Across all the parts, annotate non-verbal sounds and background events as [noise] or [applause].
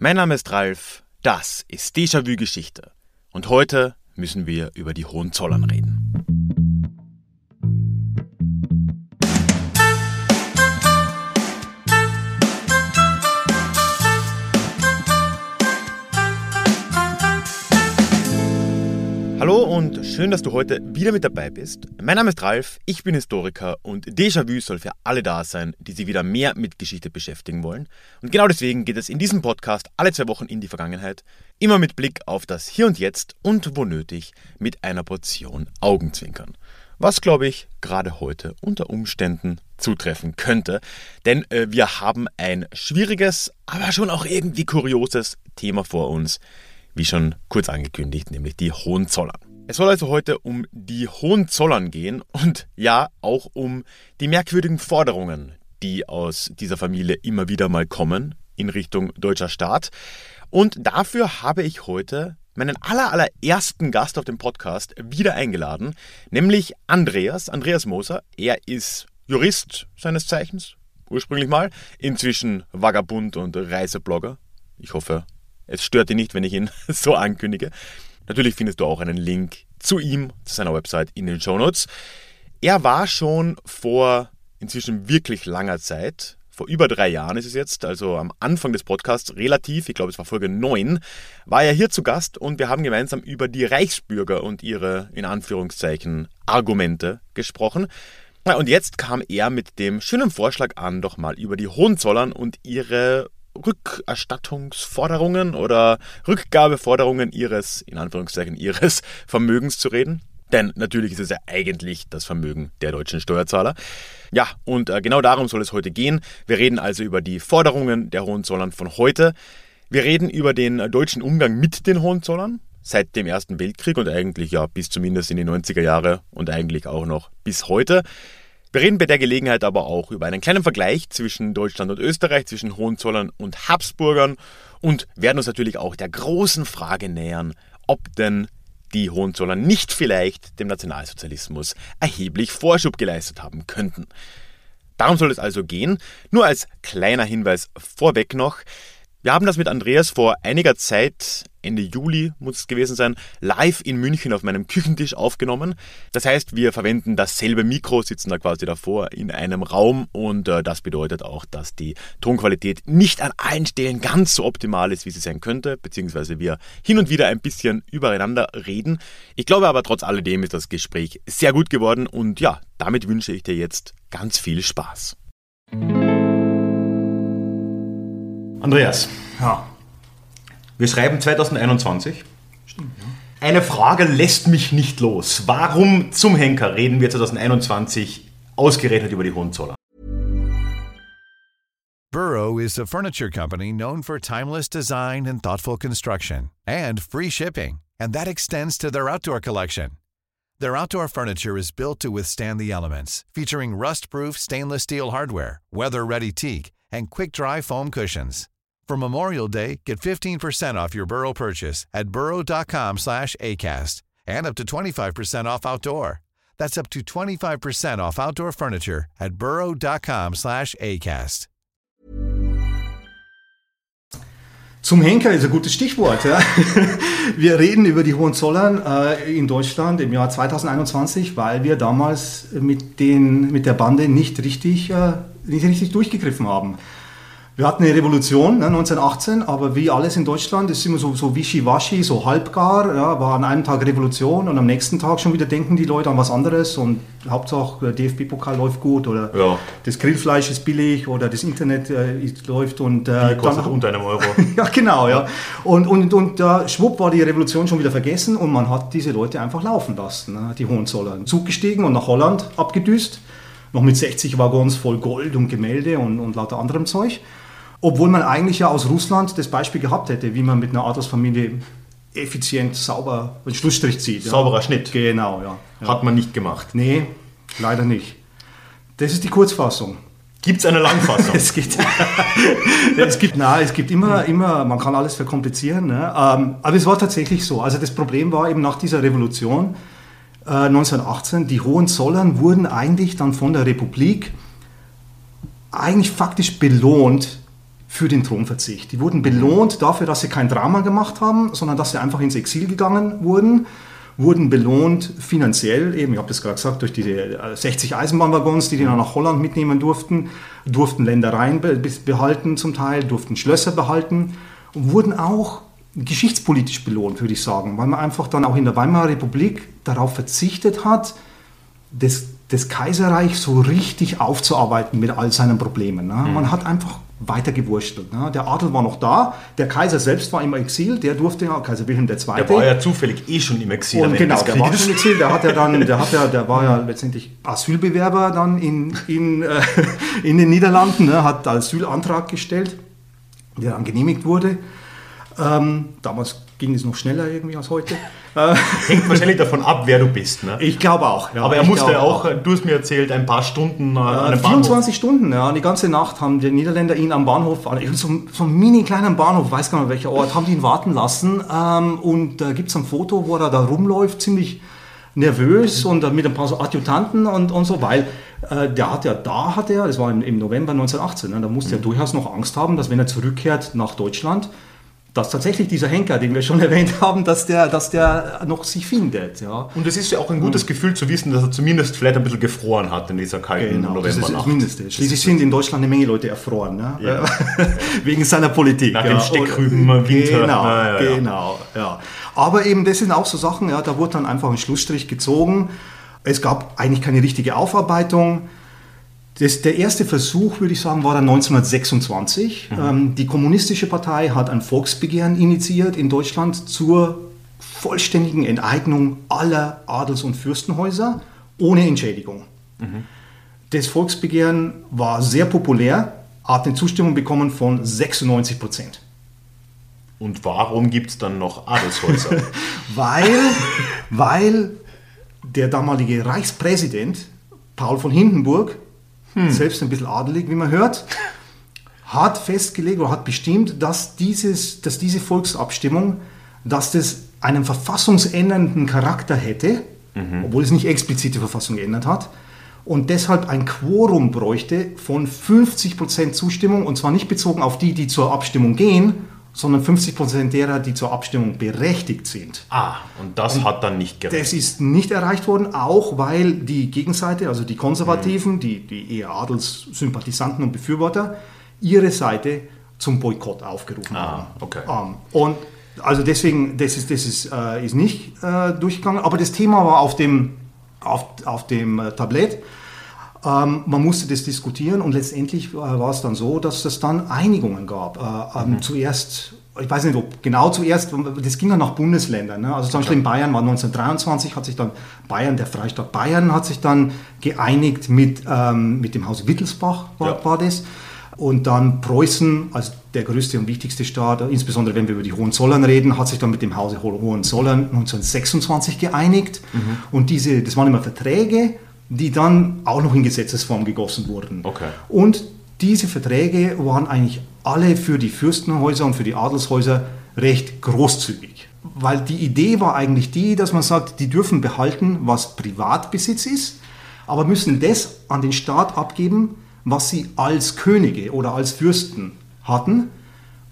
Mein Name ist Ralf, das ist Déjà-vu Geschichte und heute müssen wir über die Hohenzollern reden. Schön, dass du heute wieder mit dabei bist. Mein Name ist Ralf, ich bin Historiker und Déjà-vu soll für alle da sein, die sich wieder mehr mit Geschichte beschäftigen wollen. Und genau deswegen geht es in diesem Podcast alle zwei Wochen in die Vergangenheit, immer mit Blick auf das Hier und Jetzt und wo nötig mit einer Portion Augenzwinkern. Was, glaube ich, gerade heute unter Umständen zutreffen könnte. Denn äh, wir haben ein schwieriges, aber schon auch irgendwie kurioses Thema vor uns wie schon kurz angekündigt, nämlich die Hohenzollern. Es soll also heute um die Hohenzollern gehen und ja, auch um die merkwürdigen Forderungen, die aus dieser Familie immer wieder mal kommen in Richtung deutscher Staat. Und dafür habe ich heute meinen aller, allerersten Gast auf dem Podcast wieder eingeladen, nämlich Andreas, Andreas Moser. Er ist Jurist seines Zeichens, ursprünglich mal, inzwischen Vagabund und Reiseblogger. Ich hoffe, es stört dich nicht, wenn ich ihn [laughs] so ankündige. Natürlich findest du auch einen Link zu ihm, zu seiner Website in den Show Notes. Er war schon vor inzwischen wirklich langer Zeit, vor über drei Jahren ist es jetzt, also am Anfang des Podcasts relativ, ich glaube es war Folge 9, war er hier zu Gast und wir haben gemeinsam über die Reichsbürger und ihre, in Anführungszeichen, Argumente gesprochen. Und jetzt kam er mit dem schönen Vorschlag an, doch mal über die Hohenzollern und ihre Rückerstattungsforderungen oder Rückgabeforderungen ihres, in Anführungszeichen, ihres [laughs] Vermögens zu reden. Denn natürlich ist es ja eigentlich das Vermögen der deutschen Steuerzahler. Ja, und äh, genau darum soll es heute gehen. Wir reden also über die Forderungen der Hohenzollern von heute. Wir reden über den deutschen Umgang mit den Hohenzollern seit dem Ersten Weltkrieg und eigentlich ja bis zumindest in die 90er Jahre und eigentlich auch noch bis heute. Wir reden bei der Gelegenheit aber auch über einen kleinen Vergleich zwischen Deutschland und Österreich, zwischen Hohenzollern und Habsburgern und werden uns natürlich auch der großen Frage nähern, ob denn die Hohenzollern nicht vielleicht dem Nationalsozialismus erheblich Vorschub geleistet haben könnten. Darum soll es also gehen. Nur als kleiner Hinweis vorweg noch. Wir haben das mit Andreas vor einiger Zeit, Ende Juli muss es gewesen sein, live in München auf meinem [laughs] Küchentisch aufgenommen. Das heißt, wir verwenden dasselbe Mikro, sitzen da quasi davor in einem Raum und äh, das bedeutet auch, dass die Tonqualität nicht an allen Stellen ganz so optimal ist, wie sie sein könnte, beziehungsweise wir hin und wieder ein bisschen übereinander reden. Ich glaube aber trotz alledem ist das Gespräch sehr gut geworden und ja, damit wünsche ich dir jetzt ganz viel Spaß. Andreas. Ja. Wir schreiben 2021. Stimmt, ja. Eine Frage lässt mich nicht los. Warum zum Henker reden wir 2021 ausgerechnet über die Hohenzollern? Burrow is a furniture company known for timeless design and thoughtful construction and free shipping, and that extends to their outdoor collection. Their outdoor furniture is built to withstand the elements, featuring rust-proof stainless steel hardware, weather-ready teak, and quick-dry foam cushions. For Memorial Day, get 15% off your Burrow purchase at burrow.com slash ACAST and up to 25% off outdoor. That's up to 25% off outdoor furniture at burrow.com slash ACAST. Zum Henker ist ein gutes Stichwort. Ja. [laughs] Wir reden über die Hohenzollern äh, in Deutschland im Jahr 2021, weil wir damals mit, den, mit der Bande nicht richtig, äh, nicht richtig durchgegriffen haben. Wir hatten eine Revolution ne, 1918, aber wie alles in Deutschland ist immer so, so wischiwaschi, so halbgar. Ja, war an einem Tag Revolution und am nächsten Tag schon wieder denken die Leute an was anderes und Hauptsache der DFB-Pokal läuft gut oder ja. das Grillfleisch ist billig oder das Internet äh, läuft und äh, kostet dann, unter einem Euro. [laughs] ja, genau, ja. Und, und, und äh, schwupp war die Revolution schon wieder vergessen und man hat diese Leute einfach laufen lassen, ne, die Hohenzollern. Zug gestiegen und nach Holland abgedüst, noch mit 60 Waggons voll Gold und Gemälde und, und lauter anderem Zeug. Obwohl man eigentlich ja aus Russland das Beispiel gehabt hätte, wie man mit einer Adelsfamilie effizient, sauber einen Schlussstrich zieht. Sauberer ja. Schnitt. Genau, ja. ja. Hat man nicht gemacht. Nee, leider nicht. Das ist die Kurzfassung. Gibt es eine Langfassung? [laughs] es, gibt, [laughs] es gibt, na, es gibt immer, immer, man kann alles verkomplizieren. Ne? Ähm, aber es war tatsächlich so. Also das Problem war eben nach dieser Revolution äh, 1918, die Hohenzollern wurden eigentlich dann von der Republik eigentlich faktisch belohnt für den Thronverzicht. Die wurden belohnt dafür, dass sie kein Drama gemacht haben, sondern dass sie einfach ins Exil gegangen wurden wurden belohnt finanziell, eben, ich habe das gerade gesagt, durch diese 60 Eisenbahnwaggons, die die dann nach Holland mitnehmen durften, durften Ländereien behalten zum Teil, durften Schlösser behalten und wurden auch geschichtspolitisch belohnt, würde ich sagen, weil man einfach dann auch in der Weimarer Republik darauf verzichtet hat, das, das Kaiserreich so richtig aufzuarbeiten mit all seinen Problemen. Ne? Mhm. Man hat einfach weiter gewurstelt. Ne? Der Adel war noch da, der Kaiser selbst war im Exil, der durfte ja, Kaiser Wilhelm II. Der war ja zufällig eh schon im Exil. Und genau, der war schon im Exil, der hat ja dann, der hat ja, der war ja letztendlich Asylbewerber dann in, in, äh, [laughs] in den Niederlanden, ne? hat Asylantrag gestellt, der dann genehmigt wurde. Ähm, damals ging es noch schneller irgendwie als heute. [laughs] Hängt wahrscheinlich davon ab, wer du bist. Ne? Ich glaube auch. Ja, Aber er musste ja auch, auch, du hast mir erzählt, ein paar Stunden äh, an einem 24 Bahnhof. Stunden, ja. Die ganze Nacht haben die Niederländer ihn am Bahnhof, so, so einen mini kleinen Bahnhof, weiß gar nicht welcher Ort, haben die ihn warten lassen. Ähm, und da gibt es ein Foto, wo er da rumläuft, ziemlich nervös und mit ein paar so Adjutanten und, und so, weil äh, der hat ja, da hat er, das war im, im November 1918, ne, da musste er durchaus noch Angst haben, dass wenn er zurückkehrt nach Deutschland, dass tatsächlich dieser Henker, den wir schon [laughs] erwähnt haben, dass der, dass der noch sich findet. Ja. Und es ist ja auch ein gutes Gefühl zu wissen, dass er zumindest vielleicht ein bisschen gefroren hat in dieser kalten genau, Novembernacht. Das Mindeste. Schließlich sind in Deutschland eine Menge Leute erfroren, ne? ja. [laughs] wegen seiner Politik. Nach ja. den Steckrüben im Winter. Genau, ja, ja, genau. Ja. Aber eben, das sind auch so Sachen, ja, da wurde dann einfach ein Schlussstrich gezogen. Es gab eigentlich keine richtige Aufarbeitung. Das, der erste Versuch, würde ich sagen, war dann 1926. Mhm. Ähm, die Kommunistische Partei hat ein Volksbegehren initiiert in Deutschland zur vollständigen Enteignung aller Adels- und Fürstenhäuser ohne Entschädigung. Mhm. Das Volksbegehren war sehr populär, hat eine Zustimmung bekommen von 96 Prozent. Und warum gibt es dann noch Adelshäuser? [laughs] weil, weil der damalige Reichspräsident Paul von Hindenburg hm. selbst ein bisschen adelig, wie man hört, hat festgelegt oder hat bestimmt, dass, dieses, dass diese Volksabstimmung, dass das einen verfassungsändernden Charakter hätte, mhm. obwohl es nicht explizit die Verfassung geändert hat, und deshalb ein Quorum bräuchte von 50% Zustimmung, und zwar nicht bezogen auf die, die zur Abstimmung gehen, sondern 50 Prozent derer, die zur Abstimmung berechtigt sind. Ah, und das und hat dann nicht gereicht. Das ist nicht erreicht worden, auch weil die Gegenseite, also die Konservativen, mhm. die, die eher Adelssympathisanten und Befürworter, ihre Seite zum Boykott aufgerufen ah, haben. Okay. Ähm, und also deswegen, das ist, das ist, äh, ist nicht äh, durchgegangen, aber das Thema war auf dem, auf, auf dem äh, Tablett. Ähm, man musste das diskutieren und letztendlich äh, war es dann so, dass es dann Einigungen gab. Äh, ähm, mhm. Zuerst, ich weiß nicht, ob genau zuerst, das ging dann nach Bundesländern. Ne? Also zum Beispiel in Bayern war 1923, hat sich dann Bayern, der Freistaat Bayern, hat sich dann geeinigt mit, ähm, mit dem Haus Wittelsbach, war, ja. war das. Und dann Preußen als der größte und wichtigste Staat, insbesondere wenn wir über die Hohenzollern reden, hat sich dann mit dem Hause Hohenzollern 1926 geeinigt. Mhm. Und diese, das waren immer Verträge, die dann auch noch in Gesetzesform gegossen wurden. Okay. Und diese Verträge waren eigentlich alle für die Fürstenhäuser und für die Adelshäuser recht großzügig. Weil die Idee war eigentlich die, dass man sagt, die dürfen behalten, was Privatbesitz ist, aber müssen das an den Staat abgeben, was sie als Könige oder als Fürsten hatten.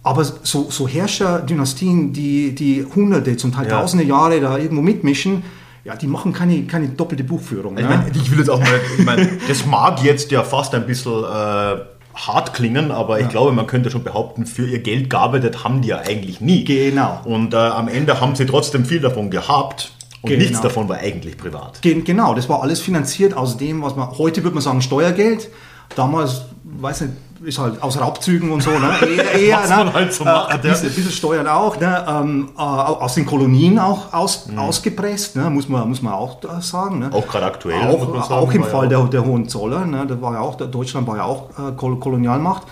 Aber so, so Herrscherdynastien, die, die hunderte, zum Teil ja. tausende Jahre da irgendwo mitmischen, ja, die machen keine, keine doppelte Buchführung. Ich, ne? mein, ich will jetzt auch mal, ich mein, das mag jetzt ja fast ein bisschen äh, hart klingen, aber ich glaube, man könnte schon behaupten, für ihr Geld gearbeitet haben die ja eigentlich nie. Genau. Und äh, am Ende haben sie trotzdem viel davon gehabt. Und genau. nichts davon war eigentlich privat. Genau, das war alles finanziert aus dem, was man, heute würde man sagen Steuergeld. Damals, weiß nicht, ist halt aus Raubzügen und so, ne? [laughs] Eher, eher, Was ne? man halt so macht, äh, ein, bisschen, bisschen Steuern auch, ne? Ähm, äh, aus den Kolonien auch aus, mhm. ausgepresst, ne? muss, man, muss man auch sagen. Ne? Auch gerade aktuell. Auch, sagen, auch im Fall ja der, der Hohenzollern, ne? da war ja auch, Deutschland war ja auch äh, Kolonialmacht.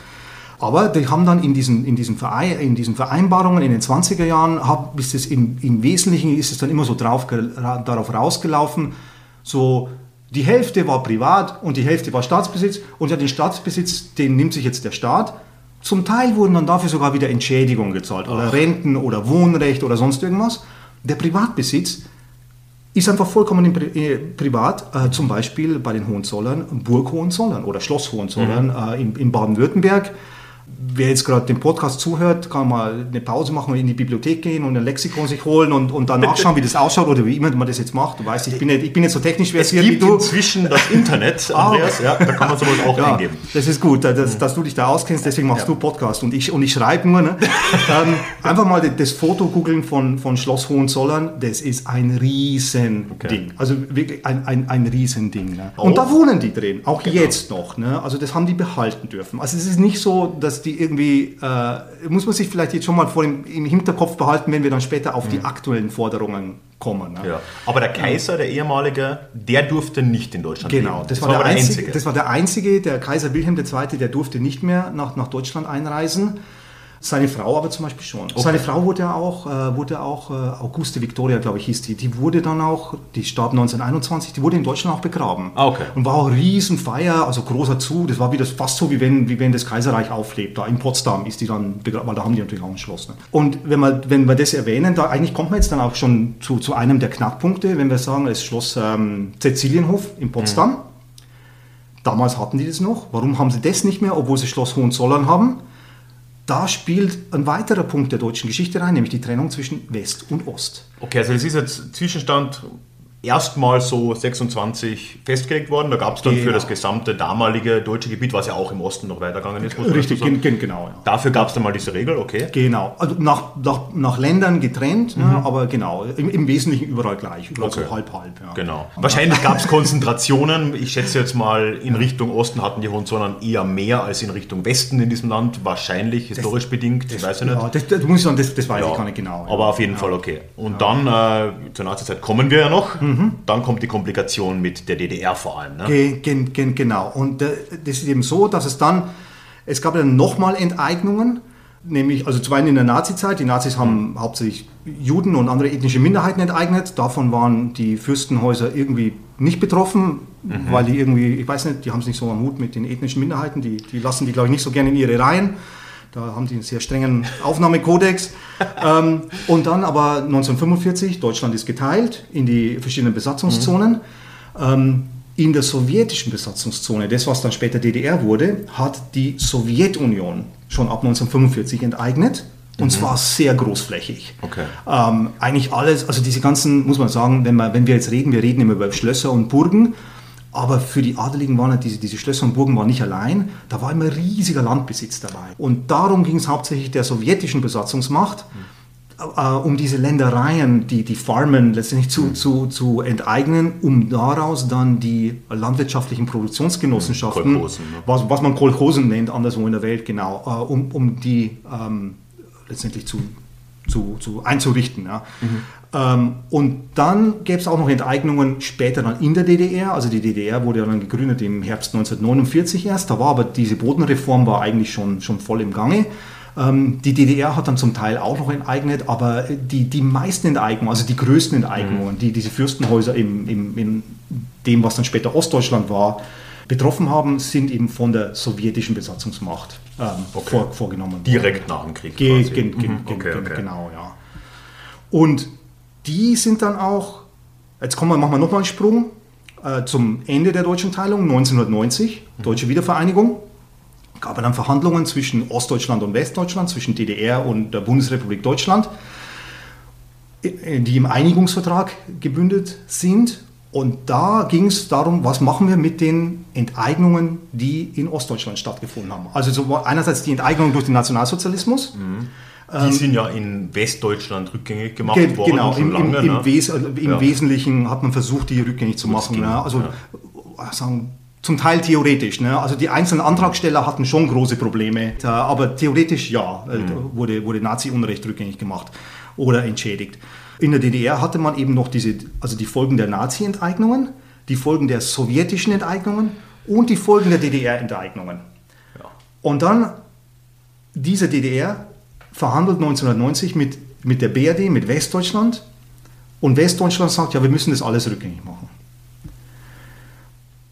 Aber die haben dann in diesen, in diesen, Verein, in diesen Vereinbarungen in den 20er Jahren, hab, ist es im, im Wesentlichen ist es dann immer so drauf, darauf rausgelaufen, so die Hälfte war privat und die Hälfte war Staatsbesitz. Und ja, den Staatsbesitz, den nimmt sich jetzt der Staat. Zum Teil wurden dann dafür sogar wieder Entschädigungen gezahlt oder Renten oder Wohnrecht oder sonst irgendwas. Der Privatbesitz ist einfach vollkommen Pri äh, privat, äh, zum Beispiel bei den Hohenzollern, Burg Hohenzollern oder Schloss Hohenzollern mhm. äh, in, in Baden-Württemberg. Wer jetzt gerade den Podcast zuhört, kann mal eine Pause machen und in die Bibliothek gehen und ein Lexikon sich holen und, und dann nachschauen, wie das ausschaut oder wie immer man das jetzt macht. Du weißt, ich bin nicht, ich bin nicht so technisch versiert wie du. inzwischen das Internet, [laughs] ah, Andreas, ja, da kann man sowas auch [laughs] ja, eingeben. Das ist gut, dass, dass, du dich da auskennst, deswegen machst ja. du Podcast und ich, und ich schreibe nur. Ne? [laughs] ähm, einfach mal das Foto googeln von, von Schloss Hohenzollern, das ist ein Riesending. Okay. Also wirklich ein, ein, ein Riesending. Ne? Und da wohnen die drin, auch genau. jetzt noch. Ne? Also das haben die behalten dürfen. Also es ist nicht so, dass die irgendwie, äh, muss man sich vielleicht jetzt schon mal vor dem, im Hinterkopf behalten, wenn wir dann später auf mhm. die aktuellen Forderungen kommen. Ne? Ja. Aber der Kaiser, der ehemalige, der durfte nicht in Deutschland genau, leben. Das, war, das war der, einzige, einzige. Das war der einzige, der Kaiser Wilhelm II., der durfte nicht mehr nach, nach Deutschland einreisen. Seine Frau aber zum Beispiel schon. Okay. Seine Frau wurde auch, äh, wurde auch äh, Auguste Victoria, glaube ich, hieß die. Die wurde dann auch, die starb 1921, die wurde in Deutschland auch begraben. Ah, okay. Und war auch Riesenfeier, also großer Zug. Das war wie das, fast so, wie wenn, wie wenn das Kaiserreich auflebt. Da in Potsdam ist die dann begraben, weil da haben die natürlich auch ein Schloss. Ne? Und wenn wir, wenn wir das erwähnen, da eigentlich kommt man jetzt dann auch schon zu, zu einem der Knackpunkte, wenn wir sagen, das Schloss ähm, Cäcilienhof in Potsdam. Mhm. Damals hatten die das noch. Warum haben sie das nicht mehr, obwohl sie Schloss Hohenzollern haben? Da spielt ein weiterer Punkt der deutschen Geschichte rein, nämlich die Trennung zwischen West und Ost. Okay, also das ist jetzt Zwischenstand erstmal so 26 festgelegt worden. Da gab es dann genau. für das gesamte damalige deutsche Gebiet, was ja auch im Osten noch weitergegangen ist. Richtig, gen, genau. Ja. Dafür gab es dann mal diese Regel, okay. Genau, also nach, nach, nach Ländern getrennt, mhm. ja, aber genau, im, im, Wesentlichen überall gleich, also okay. halb, halb. Ja. Genau. Wahrscheinlich gab es Konzentrationen. Ich schätze jetzt mal, in Richtung Osten hatten die Hohenzollern eher mehr als in Richtung Westen in diesem Land. Wahrscheinlich historisch das, bedingt, das, weiß ich nicht. Ja, das, das, muss ich sagen, das, das weiß ich gar nicht genau. Aber auf jeden Fall okay. Und dann, äh, zur Nazizeit kommen wir ja noch. Mhm. Dann kommt die Komplikation mit der DDR vor allem. Ne? Ge, gen, gen, genau. Und äh, das ist eben so, dass es dann, es gab dann nochmal Enteignungen, nämlich, also zum einen in der Nazizeit, die Nazis haben mhm. hauptsächlich Juden und andere ethnische Minderheiten enteignet, davon waren die Fürstenhäuser irgendwie nicht betroffen, mhm. weil die irgendwie, ich weiß nicht, die haben es nicht so am Hut mit den ethnischen Minderheiten, die, die lassen die, glaube ich, nicht so gerne in ihre Reihen. Da haben die einen sehr strengen Aufnahmekodex. [laughs] ähm, und dann aber 1945, Deutschland ist geteilt in die verschiedenen Besatzungszonen. Mhm. Ähm, in der sowjetischen Besatzungszone, das was dann später DDR wurde, hat die Sowjetunion schon ab 1945 enteignet. Und mhm. zwar sehr großflächig. Okay. Ähm, eigentlich alles, also diese ganzen, muss man sagen, wenn, man, wenn wir jetzt reden, wir reden immer über Schlösser und Burgen. Aber für die Adeligen waren diese, diese Schlösser und Burgen waren nicht allein. Da war immer riesiger Landbesitz dabei. Und darum ging es hauptsächlich der sowjetischen Besatzungsmacht, mhm. um diese Ländereien, die, die Farmen letztendlich zu, mhm. zu, zu enteignen, um daraus dann die landwirtschaftlichen Produktionsgenossenschaften, mhm. Ne? was, was man Kolchosen nennt, anderswo in der Welt, genau, äh, um, um die ähm, letztendlich zu, zu, zu einzurichten. Ja. Mhm. Ähm, und dann gäbe es auch noch Enteignungen später dann in der DDR. Also die DDR wurde ja dann gegründet im Herbst 1949 erst. Da war aber diese Bodenreform war eigentlich schon, schon voll im Gange. Ähm, die DDR hat dann zum Teil auch noch enteignet, aber die, die meisten Enteignungen, also die größten Enteignungen, mhm. die diese Fürstenhäuser im, im, in dem, was dann später Ostdeutschland war, betroffen haben, sind eben von der sowjetischen Besatzungsmacht ähm, okay. vor, vorgenommen. Direkt nach dem Krieg. Ge gen, gen, mhm. okay, okay. Genau, ja. Und die sind dann auch, jetzt kommen wir, machen wir nochmal einen Sprung äh, zum Ende der deutschen Teilung, 1990, mhm. deutsche Wiedervereinigung. Gab dann Verhandlungen zwischen Ostdeutschland und Westdeutschland, zwischen DDR und der Bundesrepublik Deutschland, äh, die im Einigungsvertrag gebündet sind. Und da ging es darum, was machen wir mit den Enteignungen, die in Ostdeutschland stattgefunden haben. Also so einerseits die Enteignung durch den Nationalsozialismus. Mhm. Die ähm, sind ja in Westdeutschland rückgängig gemacht ge worden. Genau, im, lange, im, im, ne? Wes also im ja. Wesentlichen hat man versucht, die rückgängig zu machen. Ne? Also ja. sagen, zum Teil theoretisch. Ne? Also die einzelnen Antragsteller hatten schon große Probleme, aber theoretisch ja, äh, mhm. wurde, wurde Nazi-Unrecht rückgängig gemacht oder entschädigt. In der DDR hatte man eben noch diese, also die Folgen der Nazi-Enteignungen, die Folgen der sowjetischen Enteignungen und die Folgen der DDR-Enteignungen. Ja. Und dann diese DDR verhandelt 1990 mit, mit der BRD, mit Westdeutschland. Und Westdeutschland sagt, ja, wir müssen das alles rückgängig machen.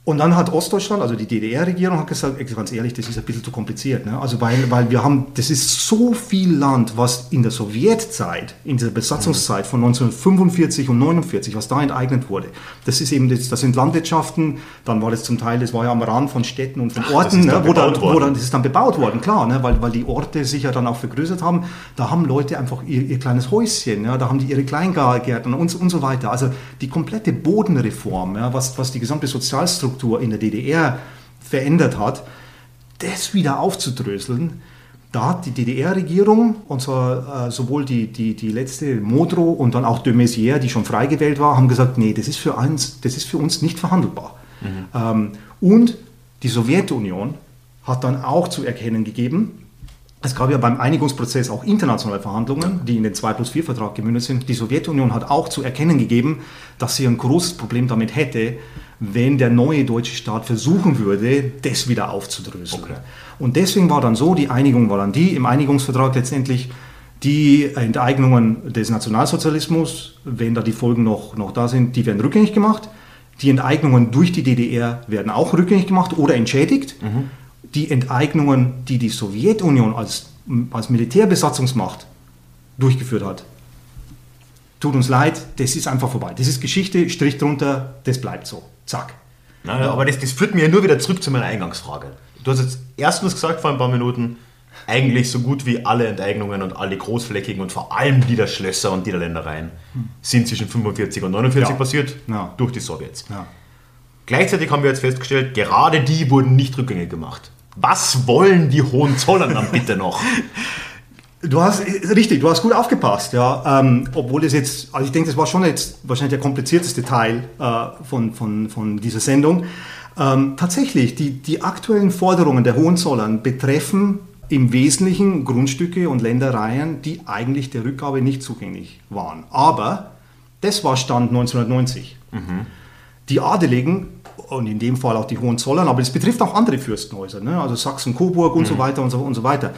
Und dann hat Ostdeutschland, also die DDR-Regierung, hat gesagt, ganz ehrlich, das ist ein bisschen zu kompliziert. Ne? Also weil, weil wir haben, das ist so viel Land, was in der Sowjetzeit, in dieser Besatzungszeit von 1945 und 49, was da enteignet wurde. Das ist eben, das, das sind Landwirtschaften, dann war das zum Teil, das war ja am Rand von Städten und von Orten, ne? wo, dann, wo dann, das ist dann bebaut worden, klar, ne? weil, weil die Orte sich ja dann auch vergrößert haben. Da haben Leute einfach ihr, ihr kleines Häuschen, ja? da haben die ihre Kleingärten und, und so weiter. Also die komplette Bodenreform, ja? was, was die gesamte Sozialstruktur Infrastruktur in der DDR verändert hat, das wieder aufzudröseln, da hat die DDR-Regierung, und zwar äh, sowohl die, die, die letzte Modrow und dann auch de Maizière, die schon frei gewählt war, haben gesagt, nee, das ist für uns, das ist für uns nicht verhandelbar. Mhm. Ähm, und die Sowjetunion hat dann auch zu erkennen gegeben, es gab ja beim Einigungsprozess auch internationale Verhandlungen, die in den 2 plus 4 Vertrag gemündet sind. Die Sowjetunion hat auch zu erkennen gegeben, dass sie ein großes Problem damit hätte, wenn der neue deutsche Staat versuchen würde, das wieder aufzudröseln. Okay. Und deswegen war dann so, die Einigung war dann die, im Einigungsvertrag letztendlich, die Enteignungen des Nationalsozialismus, wenn da die Folgen noch, noch da sind, die werden rückgängig gemacht. Die Enteignungen durch die DDR werden auch rückgängig gemacht oder entschädigt. Mhm. Die Enteignungen, die die Sowjetunion als, als Militärbesatzungsmacht durchgeführt hat, tut uns leid, das ist einfach vorbei. Das ist Geschichte, Strich drunter, das bleibt so. Zack. Na, aber das, das führt mir nur wieder zurück zu meiner Eingangsfrage. Du hast jetzt erstens gesagt vor ein paar Minuten, eigentlich so gut wie alle Enteignungen und alle großflächigen und vor allem Niederschlösser und Niederländereien sind zwischen 45 und 49 ja. passiert ja. durch die Sowjets. Ja. Gleichzeitig haben wir jetzt festgestellt, gerade die wurden nicht rückgängig gemacht. Was wollen die Hohenzollern dann bitte noch? [laughs] Du hast richtig, du hast gut aufgepasst, ja. Ähm, obwohl es jetzt, also ich denke, das war schon jetzt wahrscheinlich der komplizierteste Teil äh, von, von, von dieser Sendung. Ähm, tatsächlich, die, die aktuellen Forderungen der Hohenzollern betreffen im Wesentlichen Grundstücke und Ländereien, die eigentlich der Rückgabe nicht zugänglich waren. Aber das war Stand 1990. Mhm. Die Adeligen und in dem Fall auch die Hohenzollern, aber es betrifft auch andere Fürstenhäuser, ne? also Sachsen, Coburg und mhm. so weiter und so, und so weiter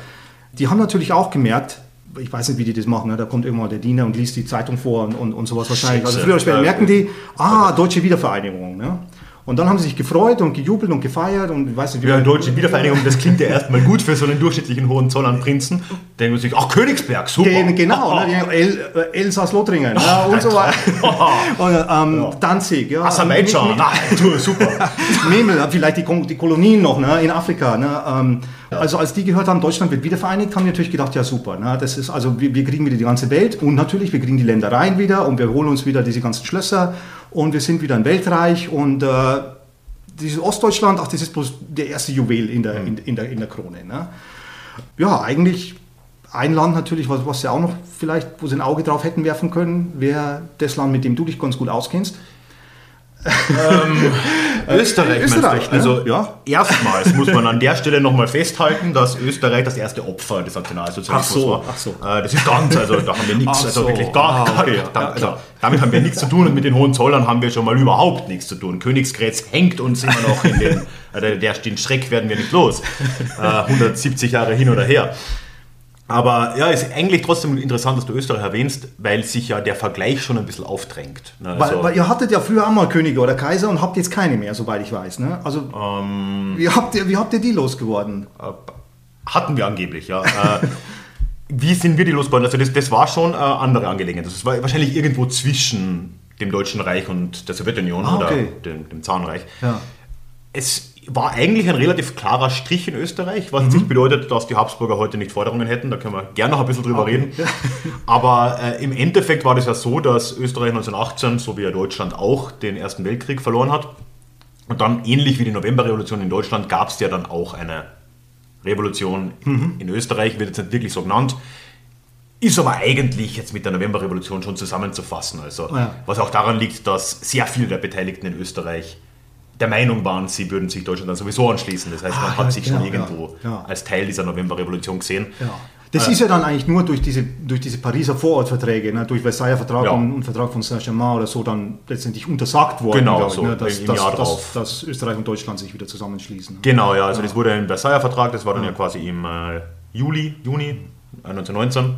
die haben natürlich auch gemerkt, ich weiß nicht, wie die das machen, ne? da kommt irgendwann der Diener und liest die Zeitung vor und, und, und sowas wahrscheinlich. Also früher oder später merken die, ah, deutsche Wiedervereinigung. Ne? Und dann haben sie sich gefreut und gejubelt und gefeiert und ich weiß nicht. Ja, deutsche [laughs] Wiedervereinigung, das klingt ja erstmal gut für so einen durchschnittlichen Hohenzollern-Prinzen. Denken man sich, ach, Königsberg, super. Gen genau, ne, [laughs] El, äh, Elsass-Lothringen ja, und so weiter. [laughs] und, ähm, ja. Danzig, ja. Aserbaidschan, nein, super. Memel, vielleicht die, die Kolonien noch ne, in Afrika. Ne, ähm, also als die gehört haben, Deutschland wird wiedervereinigt, haben die natürlich gedacht, ja super, ne, das ist, also wir, wir kriegen wieder die ganze Welt und natürlich, wir kriegen die Ländereien wieder und wir holen uns wieder diese ganzen Schlösser und wir sind wieder ein Weltreich und äh, dieses Ostdeutschland, ach, das ist bloß der erste Juwel in der, in, in der, in der Krone. Ne? Ja, eigentlich ein Land natürlich, was, was sie auch noch vielleicht, wo sie ein Auge drauf hätten werfen können, wäre das Land, mit dem du dich ganz gut auskennst ähm, [laughs] Österreich, Österreich ne? Also ja. erstmals muss man an der Stelle nochmal festhalten, dass Österreich das erste Opfer des Nationalsozialismus ach so, war. Ach so. Äh, das ist ganz, also da haben wir nichts, also wirklich gar, ah, okay. da, also, damit haben wir nichts zu tun und mit den Hohenzollern haben wir schon mal überhaupt nichts zu tun. Königsgrätz hängt uns immer noch in den, also der, den Schreck werden wir nicht los. Äh, 170 Jahre hin oder her. Aber ja, ist eigentlich trotzdem interessant, dass du Österreich erwähnst, weil sich ja der Vergleich schon ein bisschen aufdrängt. Ne? Also, weil, weil, ihr hattet ja früher auch mal Könige oder Kaiser und habt jetzt keine mehr, soweit ich weiß. Ne? Also ähm, wie, habt ihr, wie habt ihr die losgeworden? Äh, hatten wir angeblich, ja. äh, [laughs] wie sind wir die losgeworden? Also das, das war schon äh, andere Angelegenheit. Das war wahrscheinlich irgendwo zwischen dem Deutschen Reich und der Sowjetunion ah, okay. oder dem, dem Zahnreich. Ja. Es war eigentlich ein relativ klarer Strich in Österreich, was mhm. nicht bedeutet, dass die Habsburger heute nicht Forderungen hätten. Da können wir gerne noch ein bisschen drüber okay. reden. Aber äh, im Endeffekt war das ja so, dass Österreich 1918, so wie ja Deutschland auch, den Ersten Weltkrieg verloren hat. Und dann, ähnlich wie die Novemberrevolution in Deutschland, gab es ja dann auch eine Revolution mhm. in Österreich, wird jetzt nicht wirklich so genannt. Ist aber eigentlich jetzt mit der Novemberrevolution schon zusammenzufassen. Also, ja. Was auch daran liegt, dass sehr viele der Beteiligten in Österreich der Meinung waren, sie würden sich Deutschland dann sowieso anschließen. Das heißt, man ah, hat sich genau, schon irgendwo ja, ja. als Teil dieser Novemberrevolution gesehen. Ja. Das äh, ist ja dann eigentlich nur durch diese, durch diese Pariser Vorortverträge, ne, durch Versailler Vertrag und, und, Vertrag von Saint-Germain oder so dann letztendlich untersagt worden, genau, so, ne, dass, dass, dass, dass, Österreich und Deutschland sich wieder zusammenschließen. Genau, ja, also das wurde im Versailler Vertrag, das war dann ja, quasi im äh, Juli, Juni 1919,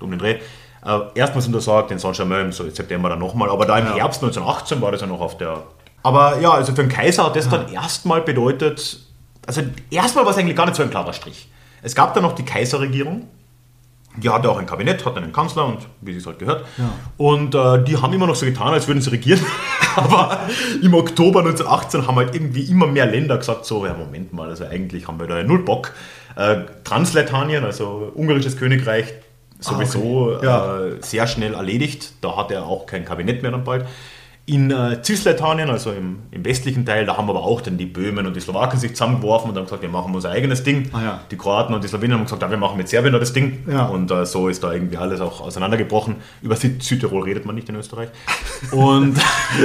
um den Dreh. Äh, erstmals untersagt, in Saint-Germain im September dann nochmal, aber da im Herbst 1918 war das ja noch auf der Aber ja, also für den Kaiser hat das dann erstmal bedeutet, also erstmal war es eigentlich gar nicht so ein klarer Strich. Es gab dann noch die Kaiserregierung, die hatte auch ein Kabinett, hat einen Kanzler und wie es halt gehört. Ja. Und äh, die haben immer noch so getan, als würden sie regieren. [laughs] Aber im Oktober 1918 haben halt irgendwie immer mehr Länder gesagt, so, ja Moment mal, also eigentlich haben wir da null Bock. Äh, Transletanien, also ungarisches Königreich, sowieso Ah, okay. Ja. äh, sehr schnell erledigt. Da hat er auch kein Kabinett mehr dann bald. In äh, Cisletanien, also im, im westlichen Teil, da haben aber auch dann die Böhmen und die Slowaken sich zusammengeworfen und haben gesagt, wir machen unser eigenes Ding. Ah, ja. Die Kroaten und die Slawenen haben gesagt, ja, wir machen mit Serbien da das Ding. Ja. Und äh, so ist da irgendwie alles auch auseinandergebrochen. Über Süd Südtirol redet man nicht in Österreich. Und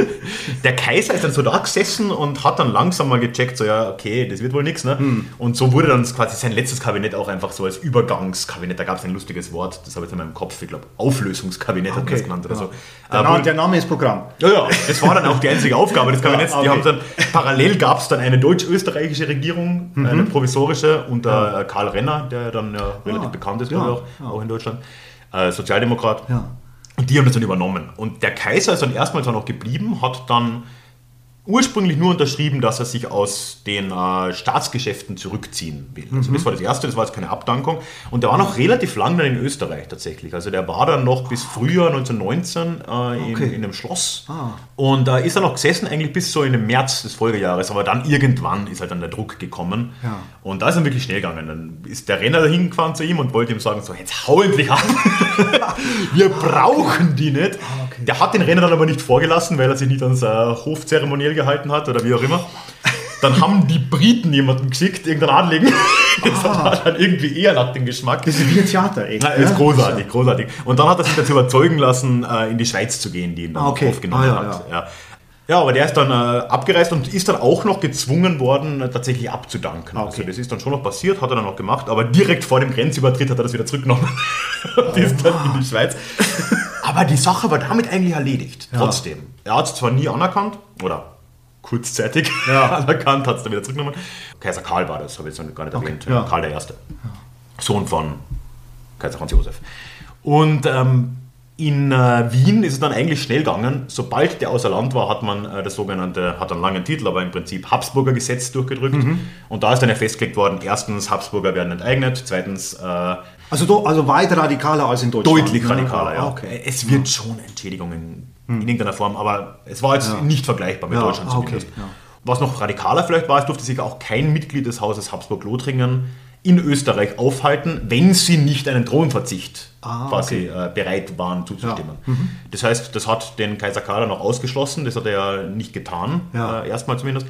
[laughs] der Kaiser ist dann so da gesessen und hat dann langsam mal gecheckt, so ja, okay, das wird wohl nichts. Ne? Hm. Und so wurde dann quasi sein letztes Kabinett auch einfach so als Übergangskabinett. Da gab es ein lustiges Wort, das habe ich jetzt in meinem Kopf, ich glaube, Auflösungskabinett hat man das genannt oder ja. so. Der, Äh, Na, wo- der Name ist Programm. ja, ja, das war dann auch die einzige Aufgabe des Kabinetts. Ja, Die okay. haben dann, parallel gab es dann eine deutsch-österreichische Regierung, Mhm. eine provisorische unter Karl Renner, der dann ja relativ Ah, bekannt ist, ja, glaube ich, auch, auch in Deutschland, äh, Sozialdemokrat. Ja. Und die haben das dann übernommen. Und der Kaiser ist dann erstmal zwar noch geblieben, hat dann ursprünglich nur unterschrieben, dass er sich aus den äh, Staatsgeschäften zurückziehen will. Also das war das Erste, das war jetzt keine Abdankung. Und der war noch relativ lang dann in Österreich tatsächlich. Also der war dann noch bis Frühjahr 1919 äh, in, Okay. in einem Schloss. Ah. Und da ist er noch gesessen eigentlich bis so in den März des Folgejahres. Aber dann irgendwann ist halt dann der Druck gekommen. Ja. Und da ist er wirklich schnell gegangen. Dann ist der Renner dahin gefahren zu ihm und wollte ihm sagen, so jetzt hau endlich ab. [laughs] Wir brauchen die nicht. Ah. Der hat den Renner dann aber nicht vorgelassen, weil er sich nicht ans äh, Hofzeremoniell gehalten hat oder wie auch immer. Dann haben die Briten jemanden geschickt, irgendeinen Adligen. [laughs] Das hat dann irgendwie eher nach dem Geschmack. Ah. Das ist wie ein Theater, echt. Ja, ist ja? großartig, großartig. Und dann hat er sich dazu überzeugen lassen, äh, in die Schweiz zu gehen, die ihn dann Ah, okay. aufgenommen Ah, ja, hat. Ja. Ja, aber der ist dann äh, abgereist und ist dann auch noch gezwungen worden, äh, tatsächlich abzudanken. Ah, okay. Also das ist dann schon noch passiert, hat er dann noch gemacht, aber direkt vor dem Grenzübertritt hat er das wieder zurückgenommen [laughs] und ist dann in die Schweiz. Aber die Sache war damit eigentlich erledigt, trotzdem. Er hat es zwar nie anerkannt, oder kurzzeitig Ja. anerkannt, hat es dann wieder zurückgenommen. Kaiser Karl war das, habe ich jetzt noch gar nicht erwähnt. ja. Karl der Erste. Sohn von Kaiser Franz Josef. Und ähm, in äh, Wien ist es dann eigentlich schnell gegangen. Sobald der außer Land war, hat man äh, das sogenannte, hat einen langen Titel, aber im Prinzip Habsburger Gesetz durchgedrückt. Mhm. Und da ist dann ja festgelegt worden, erstens, Habsburger werden enteignet, zweitens, äh, Also, do, also weit radikaler als in Deutschland. deutlich radikaler, ja. Ah, Okay. Es wird schon Entschädigungen in irgendeiner Form, aber es war jetzt nicht vergleichbar mit Ja, Deutschland ah, okay, zumindest. ja. Was noch radikaler vielleicht war, es durfte sich auch kein Mitglied des Hauses Habsburg-Lothringen in Österreich aufhalten, wenn sie nicht einen Thronverzicht Ah, quasi äh, bereit waren zuzustimmen. Mhm. Das heißt, das hat den Kaiser Karl auch ausgeschlossen, das hat er ja nicht getan, Ja. äh, erstmal zumindest.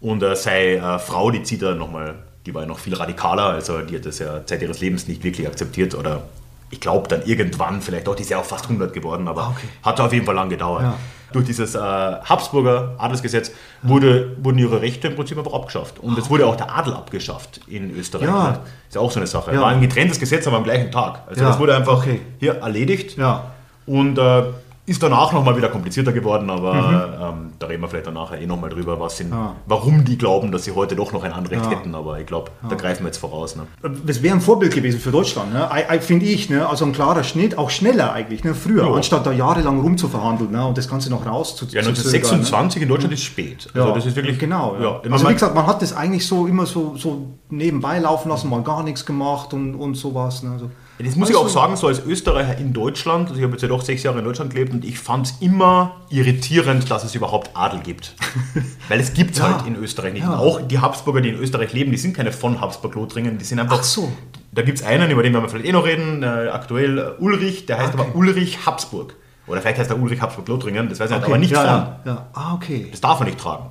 Und äh, seine äh, Frau, die zieht er nochmal, die war ja noch viel radikaler, also die hat das ja Zeit ihres Lebens nicht wirklich akzeptiert oder ich glaube dann irgendwann, vielleicht auch, die ist ja auch fast 100 geworden, aber Ah, okay. hat auf jeden Fall lang gedauert. Ja. Durch dieses äh, Habsburger Adelsgesetz wurde, wurden ihre Rechte im Prinzip einfach abgeschafft. Und es wurde auch der Adel abgeschafft in Österreich. Ja. Ne? Ist ja auch so eine Sache. War ein getrenntes Gesetz, aber am gleichen Tag. Also das wurde einfach Okay. hier erledigt. Ja. Und äh, ist danach nochmal wieder komplizierter geworden, aber Mhm. ähm, da reden wir vielleicht dann nachher eh nochmal drüber, was sind, Ja. warum die glauben, dass sie heute doch noch ein Anrecht Ja. hätten. Aber ich glaube, da greifen wir jetzt voraus. Ne? Das wäre ein Vorbild gewesen für Deutschland, ne? Finde ich. Ne? Also ein klarer Schnitt, auch schneller eigentlich, ne? früher, Ja. anstatt da jahrelang rumzuverhandeln ne? und das Ganze noch raus zu Ja, zu zögern, 1926 in Deutschland ist spät. Also Ne? das ist wirklich genau. Ja. Ja, also wie gesagt, man hat das eigentlich so immer so, so nebenbei laufen lassen, mal gar nichts gemacht und, und sowas. Ne? Also, Das muss ich also- auch sagen, so als Österreicher in Deutschland, also ich habe jetzt ja doch sechs Jahre in Deutschland gelebt und ich fand es immer irritierend, dass es überhaupt Adel gibt. [laughs] Weil es gibt es Ja. halt in Österreich nicht. Ja. Auch die Habsburger, die in Österreich leben, die sind keine von Habsburg-Lothringen, die sind einfach... Ach so. Da gibt es einen, über den werden wir vielleicht eh noch reden, äh, aktuell äh, Ulrich, der heißt Okay. aber Ulrich Habsburg. Oder vielleicht heißt er Ulrich Habsburg-Lothringen, das weiß ich nicht, okay. aber nicht ja, von. ja, ja. Ah, okay. Das darf er nicht tragen.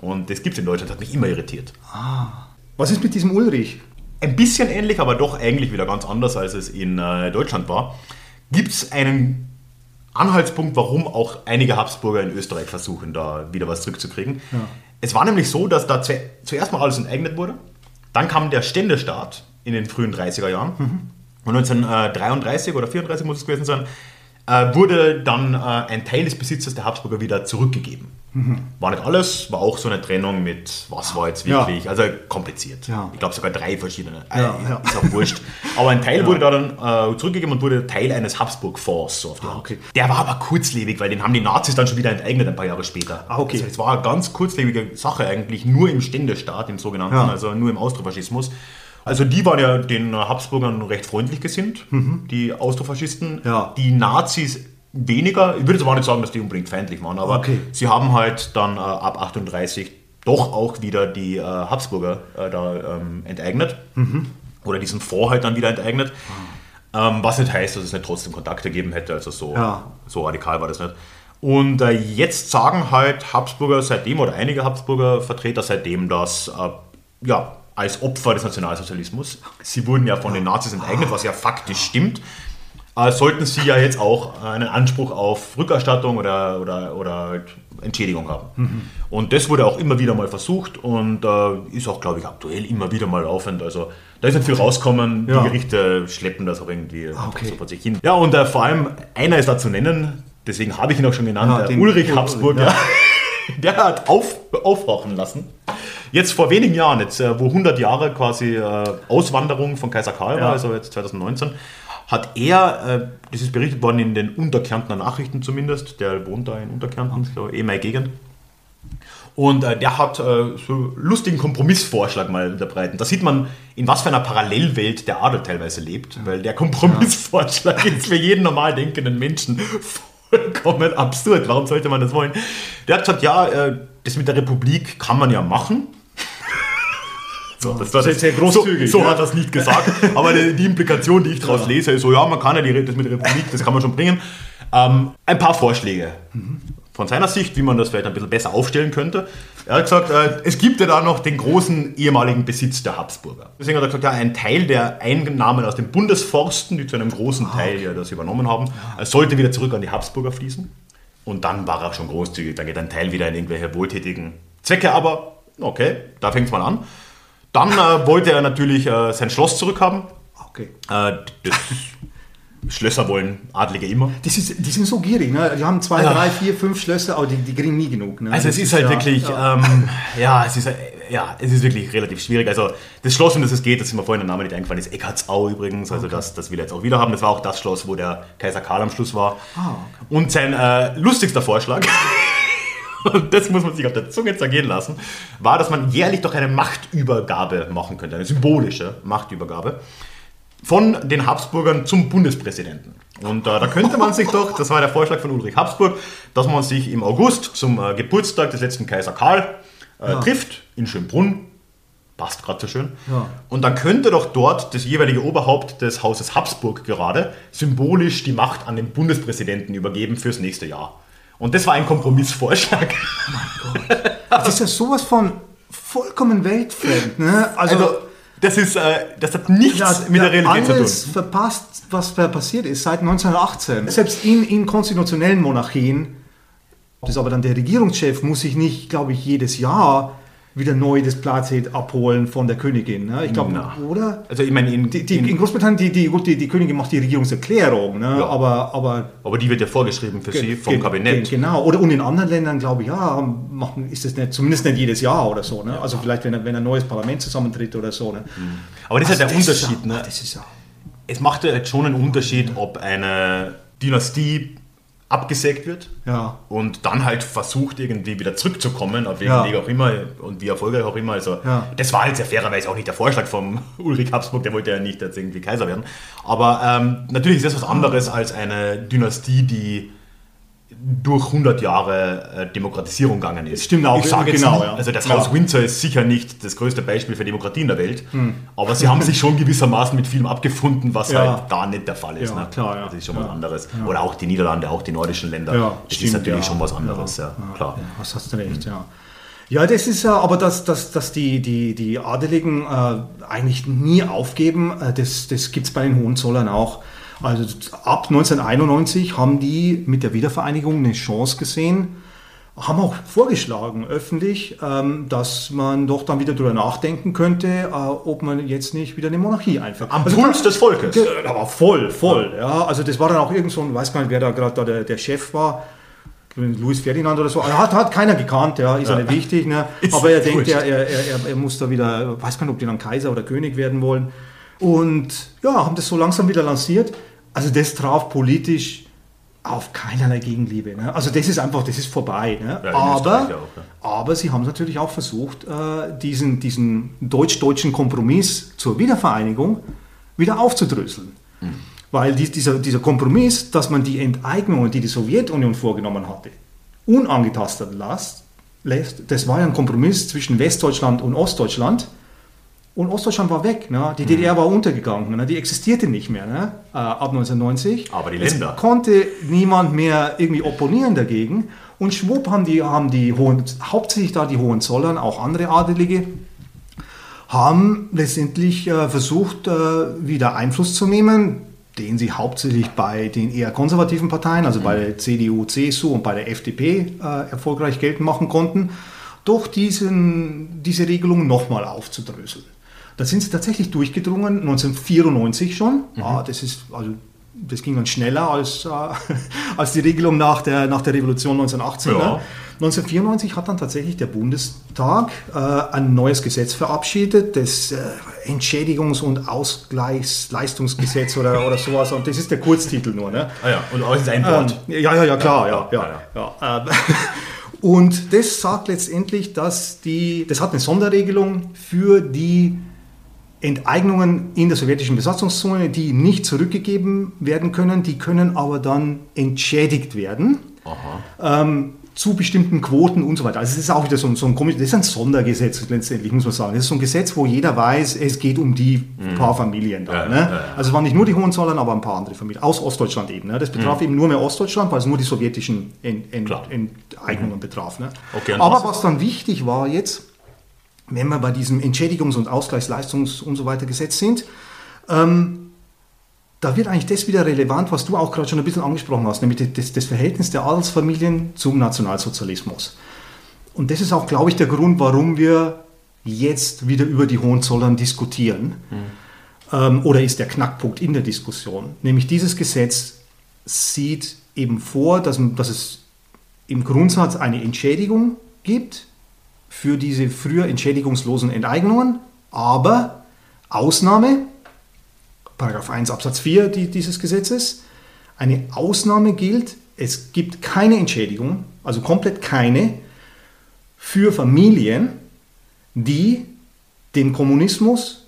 Und das gibt es in Deutschland, das hat mich immer irritiert. Was ist mit diesem Ulrich? Ein bisschen ähnlich, aber doch eigentlich wieder ganz anders, als es in äh, Deutschland war, gibt es einen Anhaltspunkt, warum auch einige Habsburger in Österreich versuchen, da wieder was zurückzukriegen. Es war nämlich so, dass da zu, zuerst mal alles enteignet wurde, dann kam der Ständestaat in den frühen 30er Jahren und 1933 oder 34 muss es gewesen sein, äh, wurde dann äh, ein Teil des Besitzes der Habsburger wieder zurückgegeben. War nicht alles, war auch so eine Trennung mit, was war jetzt Ja. wirklich, also kompliziert. Ja. Ich glaube sogar drei verschiedene. Ja, Äh, ja. Ist auch wurscht. Aber ein Teil wurde da dann äh, zurückgegeben und wurde Teil eines Habsburg-Fonds. So auf die Art. Ah, okay. Der war aber kurzlebig, weil den haben die Nazis dann schon wieder enteignet ein paar Jahre später. Ah, okay. Also es war eine ganz kurzlebige Sache eigentlich, nur im Ständestaat, im sogenannten, Ja. also nur im Austrofaschismus. Also die waren ja den Habsburgern recht freundlich gesinnt, die Austrofaschisten. Mhm. Ja. Die Nazis weniger. Ich würde jetzt aber nicht sagen, dass die unbedingt feindlich waren, aber Okay. sie haben halt dann äh, ab 38 doch auch wieder die äh, Habsburger äh, da ähm, enteignet. Oder diesen Fonds halt dann wieder enteignet. Ähm, was nicht heißt, dass es nicht trotzdem Kontakte gegeben hätte. Also so, Ja. so radikal war das nicht. Und äh, jetzt sagen halt Habsburger seitdem oder einige Habsburger Vertreter seitdem, dass äh, ja, als Opfer des Nationalsozialismus, sie wurden ja von den Nazis enteignet, was ja faktisch stimmt, äh, sollten sie ja jetzt auch einen Anspruch auf Rückerstattung oder, oder, oder Entschädigung haben. Und das wurde auch immer wieder mal versucht und äh, ist auch, glaube ich, aktuell immer wieder mal laufend. Also da ist nicht viel rauskommen. Ja. Die Gerichte schleppen das auch irgendwie einfach okay. so vor sich hin. Ja, und äh, vor allem einer ist da zu nennen, deswegen habe ich ihn auch schon genannt, Ja, der Ulrich Habsburg. ja. [laughs] Der hat auf, aufrauchen lassen. Jetzt vor wenigen Jahren, jetzt, äh, wo 100 Jahre quasi äh, Auswanderung von Kaiser Karl war, also jetzt 2019, hat er, äh, das ist berichtet worden in den Unterkärntner Nachrichten zumindest, der wohnt da in Unterkärnten, ich glaube, eh meine Gegend. Und äh, der hat äh, so einen lustigen Kompromissvorschlag mal unterbreitet. Da sieht man, in was für einer Parallelwelt der Adel teilweise lebt, weil der Kompromissvorschlag ist für jeden normal denkenden Menschen vollkommen absurd. Warum sollte man das wollen? Der hat gesagt, ja, äh, das mit der Republik kann man ja machen. So, das war Sehr- sehr großzügig, So, so ja. hat er es nicht gesagt. [laughs] Aber die, die Implikation, die ich daraus lese, ist so, ja, man kann ja die, das mit der Republik, das kann man schon bringen. Ähm, ein paar Vorschläge von seiner Sicht, wie man das vielleicht ein bisschen besser aufstellen könnte. Er hat gesagt, äh, es gibt ja da noch den großen ehemaligen Besitz der Habsburger. Deswegen hat er gesagt, ja, ein Teil der Einnahmen aus den Bundesforsten, die zu einem großen Teil ja das übernommen haben, äh, sollte wieder zurück an die Habsburger fließen. Und dann war er schon großzügig. Da geht ein Teil wieder in irgendwelche wohltätigen Zwecke, aber okay, da fängt es mal an. Dann äh, wollte er natürlich äh, sein Schloss zurückhaben. Okay. Äh, das Schlösser wollen Adlige immer. Das ist, die sind so gierig, ne? Die haben zwei, Ja. drei, vier, fünf Schlösser, aber die, die kriegen nie genug. Ne? Also es ist halt ja- wirklich, Ja. ähm, ja, es ist, ja, es ist wirklich relativ schwierig. Also das Schloss, um das es geht, das ist mir vorhin der Name nicht eingefallen, ist Eckartsau übrigens. Also das, das will er jetzt auch wieder haben. Das war auch das Schloss, wo der Kaiser Karl am Schluss war. Ah, Und sein äh, lustigster Vorschlag, [laughs] und das muss man sich auf der Zunge zergehen lassen, war, dass man jährlich doch eine Machtübergabe machen könnte, eine symbolische Machtübergabe von den Habsburgern zum Bundespräsidenten. Und äh, da könnte man sich doch, das war der Vorschlag von Ulrich Habsburg, dass man sich im August zum äh, Geburtstag des letzten Kaiser Karl äh, trifft in Schönbrunn. Passt gerade so schön. Ja. Und dann könnte doch dort das jeweilige Oberhaupt des Hauses Habsburg gerade symbolisch die Macht an den Bundespräsidenten übergeben fürs nächste Jahr. Und das war ein Kompromissvorschlag. Das ist ja sowas von vollkommen weltfremd. Ne? Also, Also, das ist, äh, das hat nichts ja, mit der Realität zu alles tun. verpasst, was da passiert ist seit 1918. Selbst in, in konstitutionellen Monarchien, das ist aber dann der Regierungschef, muss sich nicht, glaube ich, jedes Jahr wieder neu das Placet abholen von der Königin. Ne? Ich glaube, oder? Also ich meine, in, Die, die, in in, Großbritannien, die, die, gut, die, die Königin macht die Regierungserklärung, ne? Ja. aber, aber aber die wird ja vorgeschrieben für sie vom Kabinett. ge- Genau. Oder und in anderen Ländern, glaube ich, ja, machen, ist das nicht, zumindest nicht jedes Jahr oder so. Ne? Also vielleicht, wenn, wenn ein neues Parlament zusammentritt oder so. Ne? Aber das ist ja Also der ist Unterschied. ja, Ne? Das ist ja. Es macht ja jetzt schon einen Unterschied, ob eine Dynastie abgesägt wird Ja. und dann halt versucht, irgendwie wieder zurückzukommen, auf welchen Ja. Weg auch immer und wie erfolgreich auch immer. Also, Ja. das war jetzt ja fairerweise auch nicht der Vorschlag vom [laughs] Ulrich Habsburg, der wollte ja nicht jetzt irgendwie Kaiser werden. Aber ähm, natürlich ist das was anderes als eine Dynastie, die durch 100 Jahre äh, Demokratisierung gegangen ist. Stimmt auch, Ich sage genau, nicht, ja. also das Ja. Hm. Haus Windsor ist sicher nicht das größte Beispiel für Demokratie in der Welt, aber sie haben sich schon gewissermaßen mit vielem abgefunden, was Ja. halt da nicht der Fall ist. Ne? klar. Das ist schon was anderes. Oder auch die Niederlande, auch die nordischen Länder. Das stimmt, ist natürlich schon was anderes, ja, klar. Ja, hast, du recht, ja. Ja, das ist ja, aber dass, dass, dass die, die, die Adeligen äh, eigentlich nie aufgeben, äh, das, das gibt es bei den Hohenzollern auch. Also ab 1991 haben die mit der Wiedervereinigung eine Chance gesehen, haben auch vorgeschlagen öffentlich, ähm, dass man doch dann wieder darüber nachdenken könnte, äh, ob man jetzt nicht wieder eine Monarchie einführt. Am also, Puls des Volkes. Aber voll, voll. Ja. Also das war dann auch irgend so ein, weiß gar nicht, wer da gerade da der, der Chef war. Louis Ferdinand oder so, hat, hat keiner gekannt, ja, ist ja nicht wichtig, ne? [laughs] aber er denkt, er, er, er, er muss da wieder, weiß gar nicht, ob die dann Kaiser oder König werden wollen. Und ja, haben das so langsam wieder lanciert. Also das traf politisch auf keinerlei Gegenliebe. Ne? Also das ist einfach, das ist vorbei. Ne? Ja, aber, auch, ja. aber sie haben natürlich auch versucht, äh, diesen, diesen deutsch-deutschen Kompromiss zur Wiedervereinigung wieder aufzudröseln. Mhm. Weil dieser, dieser Kompromiss, dass man die Enteignungen, die die Sowjetunion vorgenommen hatte, unangetastet lässt, das war ja ein Kompromiss zwischen Westdeutschland und Ostdeutschland und Ostdeutschland war weg. Ne? Die DDR mhm. war untergegangen. Ne? Die existierte nicht mehr ne? Äh, ab 1990. Aber die Länder. Es konnte niemand mehr irgendwie opponieren dagegen. Und schwupp haben die, haben die Hohen, hauptsächlich da die Hohenzollern, auch andere Adelige, haben letztendlich äh, versucht, äh, wieder Einfluss zu nehmen, den sie hauptsächlich bei den eher konservativen Parteien, also bei der CDU, CSU und bei der FDP äh, erfolgreich geltend machen konnten, durch diesen, diese Regelung nochmal aufzudröseln. Da sind sie tatsächlich durchgedrungen, 1994 schon. Mhm. Ah, das ist also das ging dann schneller als, äh, [laughs] als die Regelung nach der, nach der Revolution 1918. Ja. Ne? 1994 hat dann tatsächlich der Bundestag äh, ein neues Gesetz verabschiedet, das äh, Entschädigungs- und Ausgleichsleistungsgesetz oder, oder sowas. Und das ist der Kurztitel nur. Ne? Ah ja, und auch ist ein Wort. Ähm, ja, ja, ja, klar. Ja, ja, ja, ja, ja. Ähm, [laughs] und das sagt letztendlich, dass die, das hat eine Sonderregelung für die Enteignungen in der sowjetischen Besatzungszone, die nicht zurückgegeben werden können, die können aber dann entschädigt werden. Ähm, zu bestimmten Quoten und so weiter. Also es ist auch wieder so, so ein das ist ein Sondergesetz letztendlich, muss man sagen. Das ist so ein Gesetz, wo jeder weiß, es geht um die mhm. paar Familien da. Ja, ne? ja, ja. Also es waren nicht nur die Hohenzollern, aber ein paar andere Familien, aus Ostdeutschland eben. Ne? Das betraf mhm. eben nur mehr Ostdeutschland, weil es nur die sowjetischen Ent Ent Enteignungen mhm. betraf. Ne? Okay, aber was dann wichtig war jetzt, wenn wir bei diesem Entschädigungs- und Ausgleichsleistungs- und so weiter Gesetz sind, ähm, da wird eigentlich das wieder relevant, was du auch gerade schon ein bisschen angesprochen hast, nämlich das, das, Verhältnis der Adelsfamilien zum Nationalsozialismus. Und das ist auch, glaube ich, der Grund, warum wir jetzt wieder über die Hohenzollern diskutieren. Mhm. Ähm, oder ist der Knackpunkt in der Diskussion. Nämlich dieses Gesetz sieht eben vor, dass, dass es im Grundsatz eine Entschädigung gibt für diese früher entschädigungslosen Enteignungen, aber Ausnahme, Paragraph 1 Absatz 4 dieses Gesetzes, eine Ausnahme gilt, es gibt keine Entschädigung, also komplett keine, für Familien, die dem Kommunismus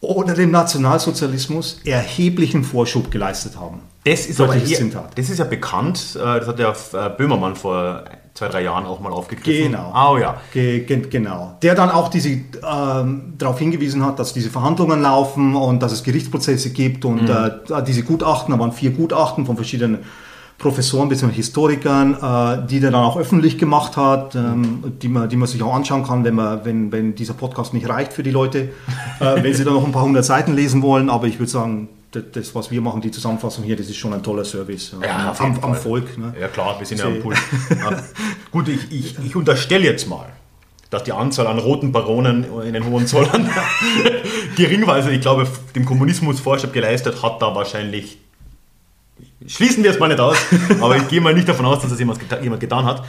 oder dem Nationalsozialismus erheblichen Vorschub geleistet haben. Das ist, aber hier, das ist ja bekannt, äh, das hat der äh, Böhmermann vor zwei, drei Jahren auch mal aufgegriffen. Genau. Oh ja. Ge ge genau. Der dann auch diese, ähm, darauf hingewiesen hat, dass diese Verhandlungen laufen und dass es Gerichtsprozesse gibt und mhm. äh, diese Gutachten, da waren vier Gutachten von verschiedenen Professoren bzw. Historikern, äh, die der dann auch öffentlich gemacht hat, ähm, die, man, die man sich auch anschauen kann, wenn, man, wenn, wenn dieser Podcast nicht reicht für die Leute, äh, wenn sie dann noch ein paar hundert Seiten lesen wollen. Aber ich würde sagen, das, was wir machen, die Zusammenfassung hier, das ist schon ein toller Service ja, am, am, Volk. Ne? Ja klar, wir sind ja am Pool. [laughs] Ja. Gut, ich, ich, ich unterstelle jetzt mal, dass die Anzahl an roten Baronen in den Hohenzollern [laughs] gering war. Also ich glaube, dem Kommunismus Vorschub geleistet hat da wahrscheinlich, schließen wir es mal nicht aus, [laughs] aber ich gehe mal nicht davon aus, dass das jemand, jemand getan hat.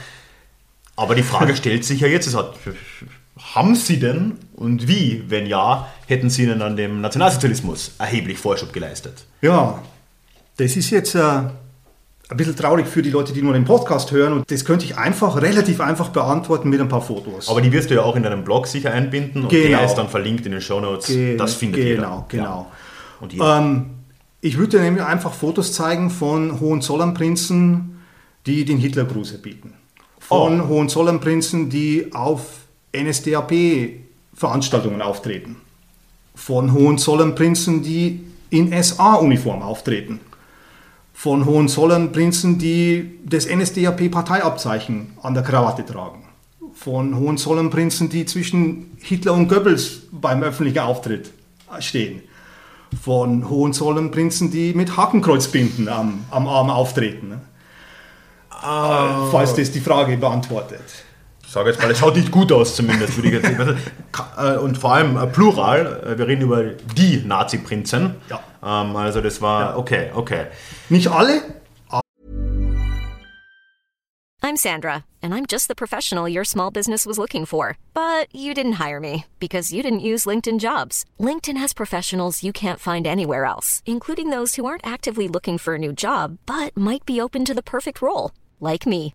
Aber die Frage stellt sich ja jetzt, es hat haben Sie denn und wie, wenn ja, hätten Sie denn an dem Nationalsozialismus erheblich Vorschub geleistet? Ja, das ist jetzt äh, ein bisschen traurig für die Leute, die nur den Podcast hören und das könnte ich einfach, relativ einfach beantworten mit ein paar Fotos. Aber die wirst du ja auch in deinem Blog sicher einbinden und genau. der ist dann verlinkt in den Show Notes. Ge das findet genau, jeder. Genau, genau. Ja. Und ähm, ich würde dir nämlich einfach Fotos zeigen von Hohenzollernprinzen, die den Hitlergruß erbieten. Von oh. Hohenzollernprinzen, die auf NSDAP-Veranstaltungen auftreten. Von Hohenzollernprinzen, die in SA-Uniform auftreten. Von Hohenzollernprinzen, die das NSDAP-Parteiabzeichen an der Krawatte tragen. Von Hohenzollernprinzen, die zwischen Hitler und Goebbels beim öffentlichen Auftritt stehen. Von Hohenzollernprinzen, die mit Hakenkreuzbinden am, am Arm auftreten. Äh, falls das die Frage beantwortet. Ich sage jetzt mal, es schaut nicht gut aus zumindest, würde ich jetzt sagen. Äh, und vor allem äh, Plural, äh, wir reden über die Nazi-Prinzen. Ja. Ähm, also das war, okay, okay. Nicht alle, I'm Sandra, and I'm just the professional your small business was looking for. But you didn't hire me because you didn't use LinkedIn jobs. LinkedIn has professionals you can't find anywhere else, including those who aren't actively looking for a new job but might be open to the perfect role, like me.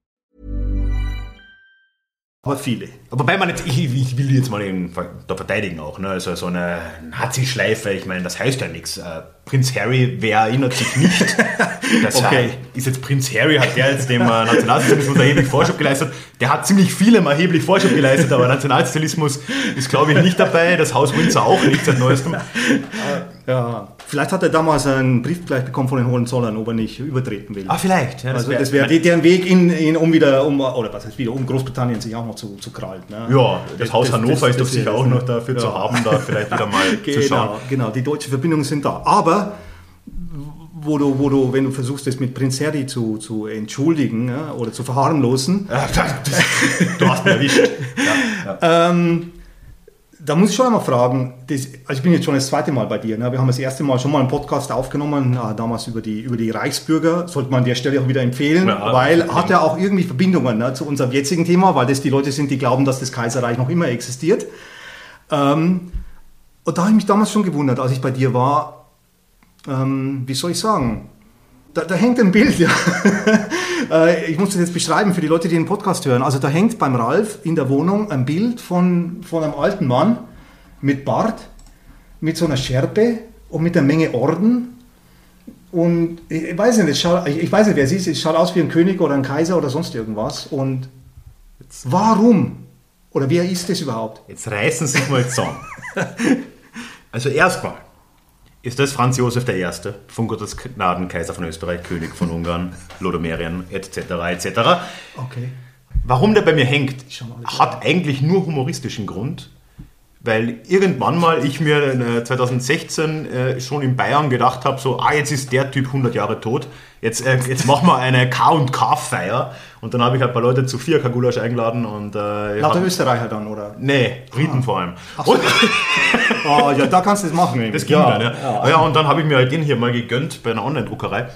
Aber viele. Wobei man jetzt, ich, ich will die jetzt mal eben da verteidigen auch, ne? also so eine Nazi-Schleife, ich meine, das heißt ja nichts. Äh, Prinz Harry, wer erinnert sich nicht? [laughs] Das Okay. ist jetzt Prinz Harry, hat der jetzt dem äh, Nationalsozialismus erheblich Vorschub geleistet? Der hat ziemlich vielem erheblich Vorschub geleistet, aber Nationalsozialismus ist, glaube ich, nicht dabei, das Haus Windsor auch nicht seit neuestem. Ja, vielleicht hat er damals einen Brief gleich bekommen von den Hohenzollern, ob er nicht übertreten will. Ah, vielleicht. Ja, also das wäre deren Weg, in, in, um wieder, um, oder was heißt wieder, um Großbritannien sich auch noch zu, zu krallen. Ne? Ja, das Haus Hannover ist doch das sicher auch das, noch ne? dafür zu Ja. haben, da vielleicht wieder mal [laughs] zu schauen. Genau, genau, die deutschen Verbindungen sind da. Aber wo du, wo du, wenn du versuchst, das mit Prinz Harry zu, zu entschuldigen ja, oder zu verharmlosen, [laughs] das, das, du hast mich erwischt. [laughs] Ja, ja. ähm, da muss ich schon einmal fragen, das, also ich bin jetzt schon das zweite Mal bei dir. Ne? Wir haben das erste Mal schon mal einen Podcast aufgenommen, äh, damals über die, über die Reichsbürger. Sollte man an der Stelle auch wieder empfehlen, Ja, weil hat ja auch irgendwie Verbindungen ne, zu unserem jetzigen Thema, weil das die Leute sind, die glauben, dass das Kaiserreich noch immer existiert. Ähm, und da habe ich mich damals schon gewundert, als ich bei dir war, ähm, wie soll ich sagen, da, da hängt ein Bild, ja. [laughs] Äh, ich muss das jetzt beschreiben für die Leute, die den Podcast hören. Also da hängt beim Ralf in der Wohnung ein Bild von, von einem alten Mann mit Bart, mit so einer Schärpe und mit einer Menge Orden. Und ich weiß nicht, es schaut, ich ich weiß nicht, wer es ist, es schaut aus wie ein König oder ein Kaiser oder sonst irgendwas. Und warum? Oder wer ist das überhaupt? Jetzt reißen Sie sich mal zusammen. [laughs] Also erstmal ist das Franz Josef I., von Gottes Gnaden Kaiser von Österreich, König von Ungarn, Lodomerien etc. etc. Okay. Warum der bei mir hängt, hat eigentlich nur humoristischen Grund, weil irgendwann mal ich mir äh, 2016 äh, schon in Bayern gedacht habe, so, ah, jetzt ist der Typ 100 Jahre tot, jetzt, äh, jetzt machen wir eine K&K-Feier und dann habe ich halt ein paar Leute zu vier Gulasch eingeladen und äh, Lauter hab- Österreicher dann, oder? Nee, Briten vor allem. so. Ah, [laughs] ja, da kannst du das machen. nämlich. das ging dann, ja. Ja. ja, und dann habe ich mir halt den hier mal gegönnt bei einer Online-Druckerei.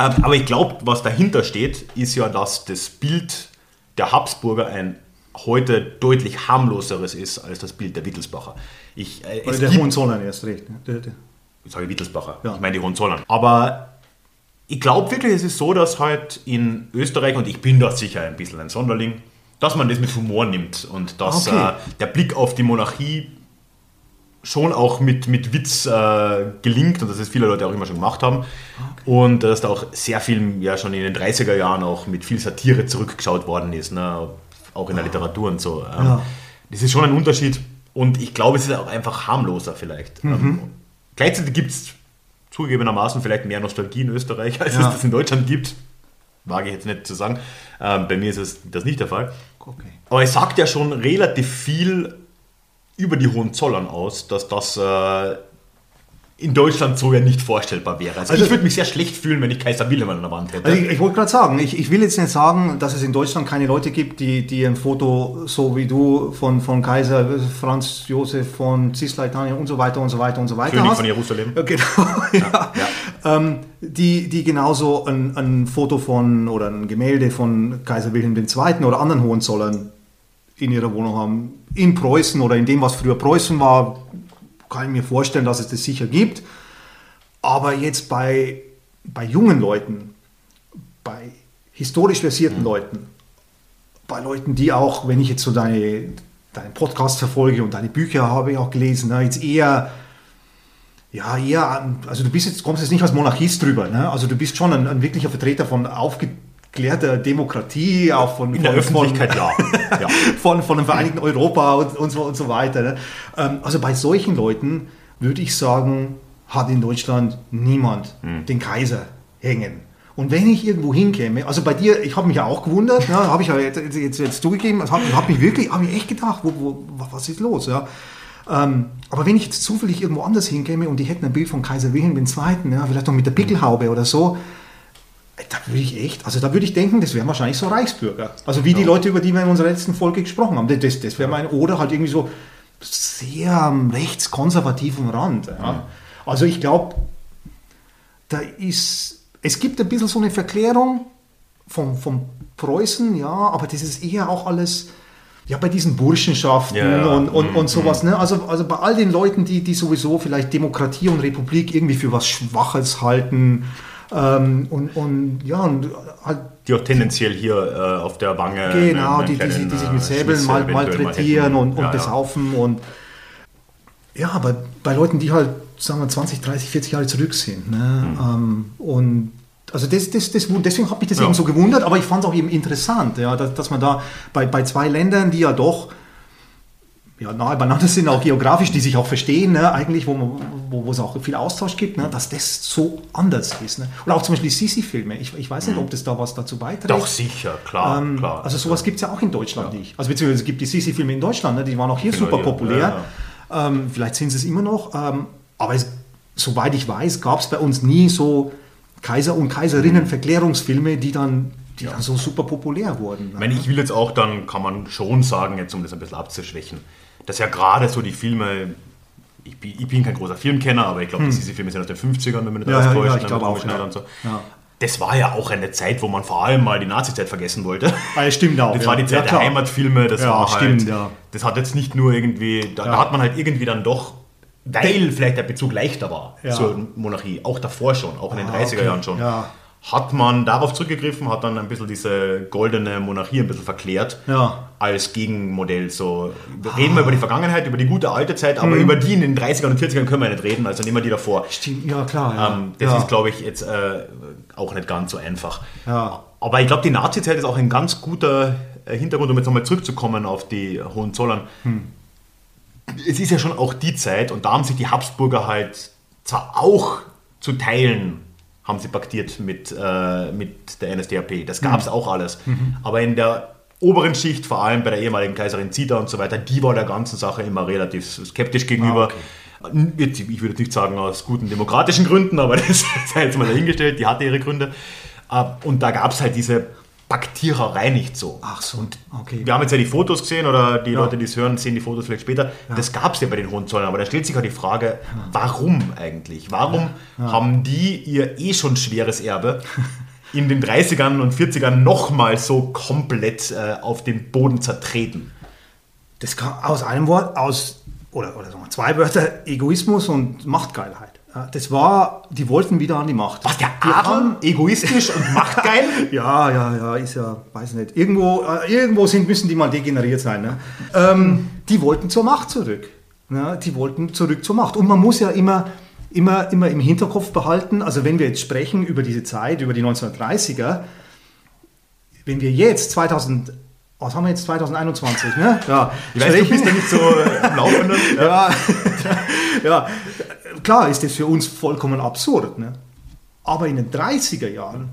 Ähm, Aber ich glaube, was dahinter steht, ist ja, dass das Bild der Habsburger ein heute deutlich harmloseres ist als das Bild der Wittelsbacher. Ich, äh, Oder der Hohenzollern erst recht. Ne? Der, der. ich sage Wittelsbacher, Ja. ich meine die Hohenzollern. Aber ich glaube wirklich, es ist so, dass halt in Österreich, und ich bin da sicher ein bisschen ein Sonderling, dass man das mit Humor nimmt und dass Okay. äh, der Blick auf die Monarchie schon auch mit, mit Witz äh, gelingt und dass es viele Leute auch immer schon gemacht haben. Und dass da auch sehr viel, ja schon in den 30er Jahren auch mit viel Satire zurückgeschaut worden ist, ne? auch in der Literatur und so. Ähm, Ja. Das ist schon ein Unterschied und ich glaube, es ist auch einfach harmloser vielleicht. Ähm, gleichzeitig gibt es zugegebenermaßen vielleicht mehr Nostalgie in Österreich, als Ja. es das in Deutschland gibt. Wage ich jetzt nicht zu sagen. Ähm, bei mir ist es das nicht der Fall. Okay. Aber es sagt ja schon relativ viel über die Hohenzollern aus, dass das äh, in Deutschland so ja nicht vorstellbar wäre. Also, Also- ich würde mich sehr schlecht fühlen, wenn ich Kaiser Wilhelm an der Wand hätte. Also ich, ich wollte gerade sagen, ich, ich will jetzt nicht sagen, dass es in Deutschland keine Leute gibt, die, die ein Foto so wie du von, von Kaiser Franz Josef von Cisleitania und so weiter und so weiter und so weiter König hast. von Jerusalem. [laughs] Ja, Genau, ja. Ähm, die, die genauso ein, ein Foto von oder ein Gemälde von Kaiser Wilhelm II. oder anderen Hohenzollern in ihrer Wohnung haben. In Preußen oder in dem, was früher Preußen war, kann ich mir vorstellen, dass es das sicher gibt. Aber jetzt bei, bei jungen Leuten, bei historisch versierten Leuten, bei Leuten, die auch, wenn ich jetzt so deine, deinen Podcast verfolge und deine Bücher habe ich auch gelesen, ne, jetzt eher, ja, eher, also du bist jetzt, kommst jetzt nicht als Monarchist drüber, ne? also du bist schon ein, ein wirklicher Vertreter von aufgeklärter Demokratie, auch von, In der von, Öffentlichkeit, von, ja. [laughs] ja. von, von dem Vereinigten Europa und, und, so, und so weiter. Ne? Ähm, also bei solchen Leuten würde ich sagen, hat in Deutschland niemand Hm. den Kaiser hängen. Und wenn ich irgendwo hinkäme, also bei dir, ich habe mich ja auch gewundert, ne, habe ich ja jetzt, jetzt, jetzt zugegeben, also habe hab mich wirklich, habe ich echt gedacht, wo, wo, was ist los? Ja? Ähm, aber wenn ich jetzt zufällig irgendwo anders hinkäme und die hätten ein Bild von Kaiser Wilhelm II., ja, vielleicht noch mit der Pickelhaube oder so, da würde ich echt, also da würde ich denken, das wären wahrscheinlich so Reichsbürger. Also wie die Leute, über die wir in unserer letzten Folge gesprochen haben. Das, das wäre mein, oder halt irgendwie so sehr am rechtskonservativen Rand. Ja. Also ich glaube, da ist, es gibt ein bisschen so eine Verklärung von, von Preußen, ja, aber das ist eher auch alles, ja, bei diesen Burschenschaften Ja, und, und, Mhm, und sowas. Ne? Also, also bei all den Leuten, die, die sowieso vielleicht Demokratie und Republik irgendwie für was Schwaches halten ähm, und, und ja, und halt Die auch tendenziell hier äh, auf der Wange. Genau, die, die, sich- kleinen, die sich äh, mit Säbeln Schlitz mal, malträtieren und, und Ja, ja. besaufen und ja, aber bei Leuten, die halt, sagen wir, 20, 30, 40 Jahre zurück sind. Ne? Ähm, und also das, das, das, deswegen hat mich das Ja. eben so gewundert, aber ich fand es auch eben interessant, ja, dass, dass man da bei, bei zwei Ländern, die ja doch ja, nahe beieinander sind, auch geografisch, die sich auch verstehen, ne, eigentlich, wo, man, wo, wo es auch viel Austausch gibt, ne, dass das so anders ist. Ne. Oder auch zum Beispiel Sisi-Filme. Ich, ich weiß nicht, ob das da was dazu beiträgt. Doch, sicher, klar. Ähm, klar. Also sowas gibt es ja auch in Deutschland nicht. Also beziehungsweise es gibt die Sisi-Filme in Deutschland, ne? die waren auch hier Genau, super ja. populär. Ähm, vielleicht sind sie es immer noch. Ähm, aber es, soweit ich weiß, gab es bei uns nie so Kaiser- und Kaiserinnen-Verklärungsfilme, die dann, die dann so super populär wurden. Ich meine, ich will jetzt auch, dann kann man schon sagen, jetzt um das ein bisschen abzuschwächen, dass ja gerade so die Filme, ich bin, ich bin kein großer Filmkenner, aber ich glaube, diese Filme sind aus den 50ern, wenn man das Hm. Ja, alles ja, täuscht, ja, ich dann glaube auch, ja. und so. Ja. Das war ja auch eine Zeit, wo man vor allem mal die Nazi-Zeit vergessen wollte. Ah, ja, stimmt auch. Das war die Zeit der. Heimatfilme, das war stimmt, halt, ja. das hat jetzt nicht nur irgendwie, da, da hat man halt irgendwie dann doch, weil vielleicht der Bezug leichter war Ja. zur Monarchie, auch davor schon, auch in den Ah, 30er okay. Jahren schon, Ja. Hat man darauf zurückgegriffen, hat dann ein bisschen diese goldene Monarchie ein bisschen verklärt Ja. als Gegenmodell. So, wir reden wir über die Vergangenheit, über die gute alte Zeit, Mhm. aber über die in den 30ern und 40ern können wir nicht reden, also nehmen wir die davor. Stimmt, ja, klar. Ja. Ähm, das ja. ist, glaube ich, jetzt äh, auch nicht ganz so einfach. Aber ich glaube, die Nazi-Zeit ist auch ein ganz guter äh, Hintergrund, um jetzt nochmal zurückzukommen auf die Hohenzollern. Hm. Es ist ja schon auch die Zeit, und da haben sich die Habsburger halt zwar auch zu Teilen haben sie paktiert mit, äh, mit der NSDAP. Das gab es Hm. auch alles. Mhm. Aber in der oberen Schicht, vor allem bei der ehemaligen Kaiserin Zita und so weiter, die war der ganzen Sache immer relativ skeptisch gegenüber. Ah, Jetzt, Ich würde jetzt nicht sagen aus guten demokratischen Gründen, aber [laughs] das sei jetzt mal dahingestellt, die hatte ihre Gründe. Äh, Und da gab es halt diese Paktiererei nicht so. Ach so, Und okay. wir haben jetzt ja die Fotos gesehen oder die Leute, die es hören, sehen die Fotos vielleicht später. Das gab es ja bei den Hohenzollern, aber da stellt sich halt die Frage, warum eigentlich? Warum haben die ihr eh schon schweres Erbe in den 30ern und 40ern nochmal so komplett äh, auf den Boden zertreten? Das kam aus einem Wort, aus, oder, oder sagen wir zwei Wörter, Egoismus und Machtgeilheit. Ja, Das war, die wollten wieder an die Macht. Was, der Adel, egoistisch und machtgeil? [laughs] Ja, ja, ja, ist ja, weiß nicht. Irgendwo, äh, irgendwo sind, müssen die mal degeneriert sein. Ne? Ähm, die wollten zur Macht zurück. Ne? Die wollten zurück zur Macht. Und man muss ja immer, immer, immer im Hinterkopf behalten, also wenn wir jetzt sprechen über diese Zeit, über die 1930er, wenn wir jetzt 2000, was haben wir jetzt 2021, ne? Ja, Ich weiß, du bist ja nicht so äh, im Laufenden. [laughs] ja, ja, klar ist das für uns vollkommen absurd. Ne? Aber in den 30er Jahren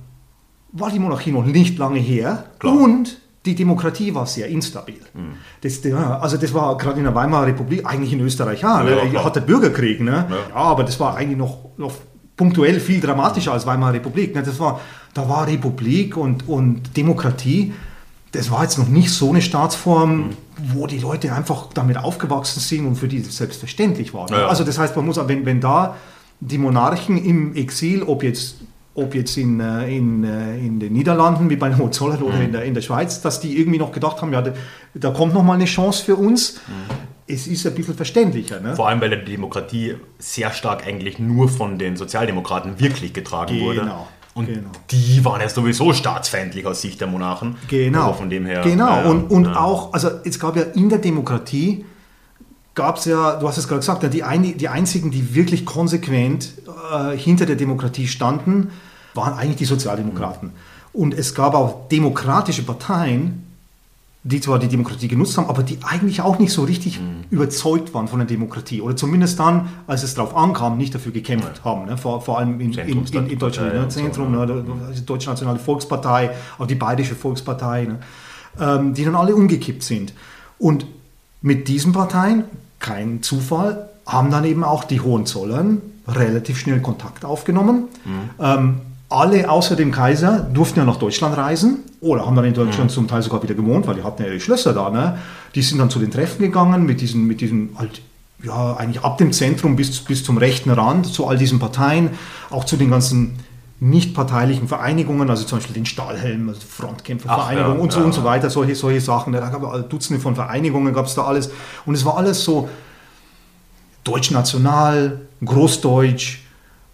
war die Monarchie noch nicht lange her Klar. Mhm. und die Demokratie war sehr instabil. Das, ja, also das war gerade in der Weimarer Republik, eigentlich in Österreich, ja, Ja, ne? hat der Bürgerkrieg. Ne? Ja. Ja. aber das war eigentlich noch, noch punktuell viel dramatischer als Weimarer Republik. Ne? Das war, da war Republik und, und Demokratie. Das war jetzt noch nicht so eine Staatsform, wo die Leute einfach damit aufgewachsen sind und für die das selbstverständlich war. Ja. Also das heißt, man muss, wenn, wenn da die Monarchen im Exil, ob jetzt, ob jetzt in, äh, in, äh, in den Niederlanden, wie bei den Hohenzollern oder in, der, in der Schweiz, dass die irgendwie noch gedacht haben, ja, da, da kommt noch mal eine Chance für uns. Es ist ein bisschen verständlicher. Ne? Vor allem, weil die Demokratie sehr stark eigentlich nur von den Sozialdemokraten wirklich getragen wurde. Und genau. die waren ja sowieso staatsfeindlich aus Sicht der Monarchen. Genau. Also von dem her. Genau. ja, und und ja. auch, also es gab ja in der Demokratie, gab es ja, du hast es gerade gesagt, die, ein, die einzigen, die wirklich konsequent äh, hinter der Demokratie standen, waren eigentlich die Sozialdemokraten. Und es gab auch demokratische Parteien, die zwar die Demokratie genutzt haben, aber die eigentlich auch nicht so richtig mhm. überzeugt waren von der Demokratie. Oder zumindest dann, als es darauf ankam, nicht dafür gekämpft ja. haben. Ne? Vor, vor, allem in, in, in, in Deutschland. Ja, ne? Zentrum, so, ne? die Deutsche Nationale Volkspartei, auch die Bayerische Volkspartei, ne? ähm, die dann alle umgekippt sind. Und mit diesen Parteien, kein Zufall, haben dann eben auch die Hohenzollern relativ schnell Kontakt aufgenommen. Mhm. Ähm, alle außer dem Kaiser durften ja nach Deutschland reisen oder haben dann in Deutschland mhm. zum Teil sogar wieder gewohnt, weil die hatten ja ihre Schlösser da. Ne? Die sind dann zu den Treffen gegangen mit diesen, mit diesen halt, ja, eigentlich ab dem Zentrum bis, bis zum rechten Rand, zu all diesen Parteien, auch zu den ganzen nicht parteilichen Vereinigungen, also zum Beispiel den Stahlhelm, also Frontkämpfervereinigung ja, und so ja. und so weiter, solche, solche Sachen. Da gab es Dutzende von Vereinigungen, gab es da alles. Und es war alles so deutsch-national, großdeutsch,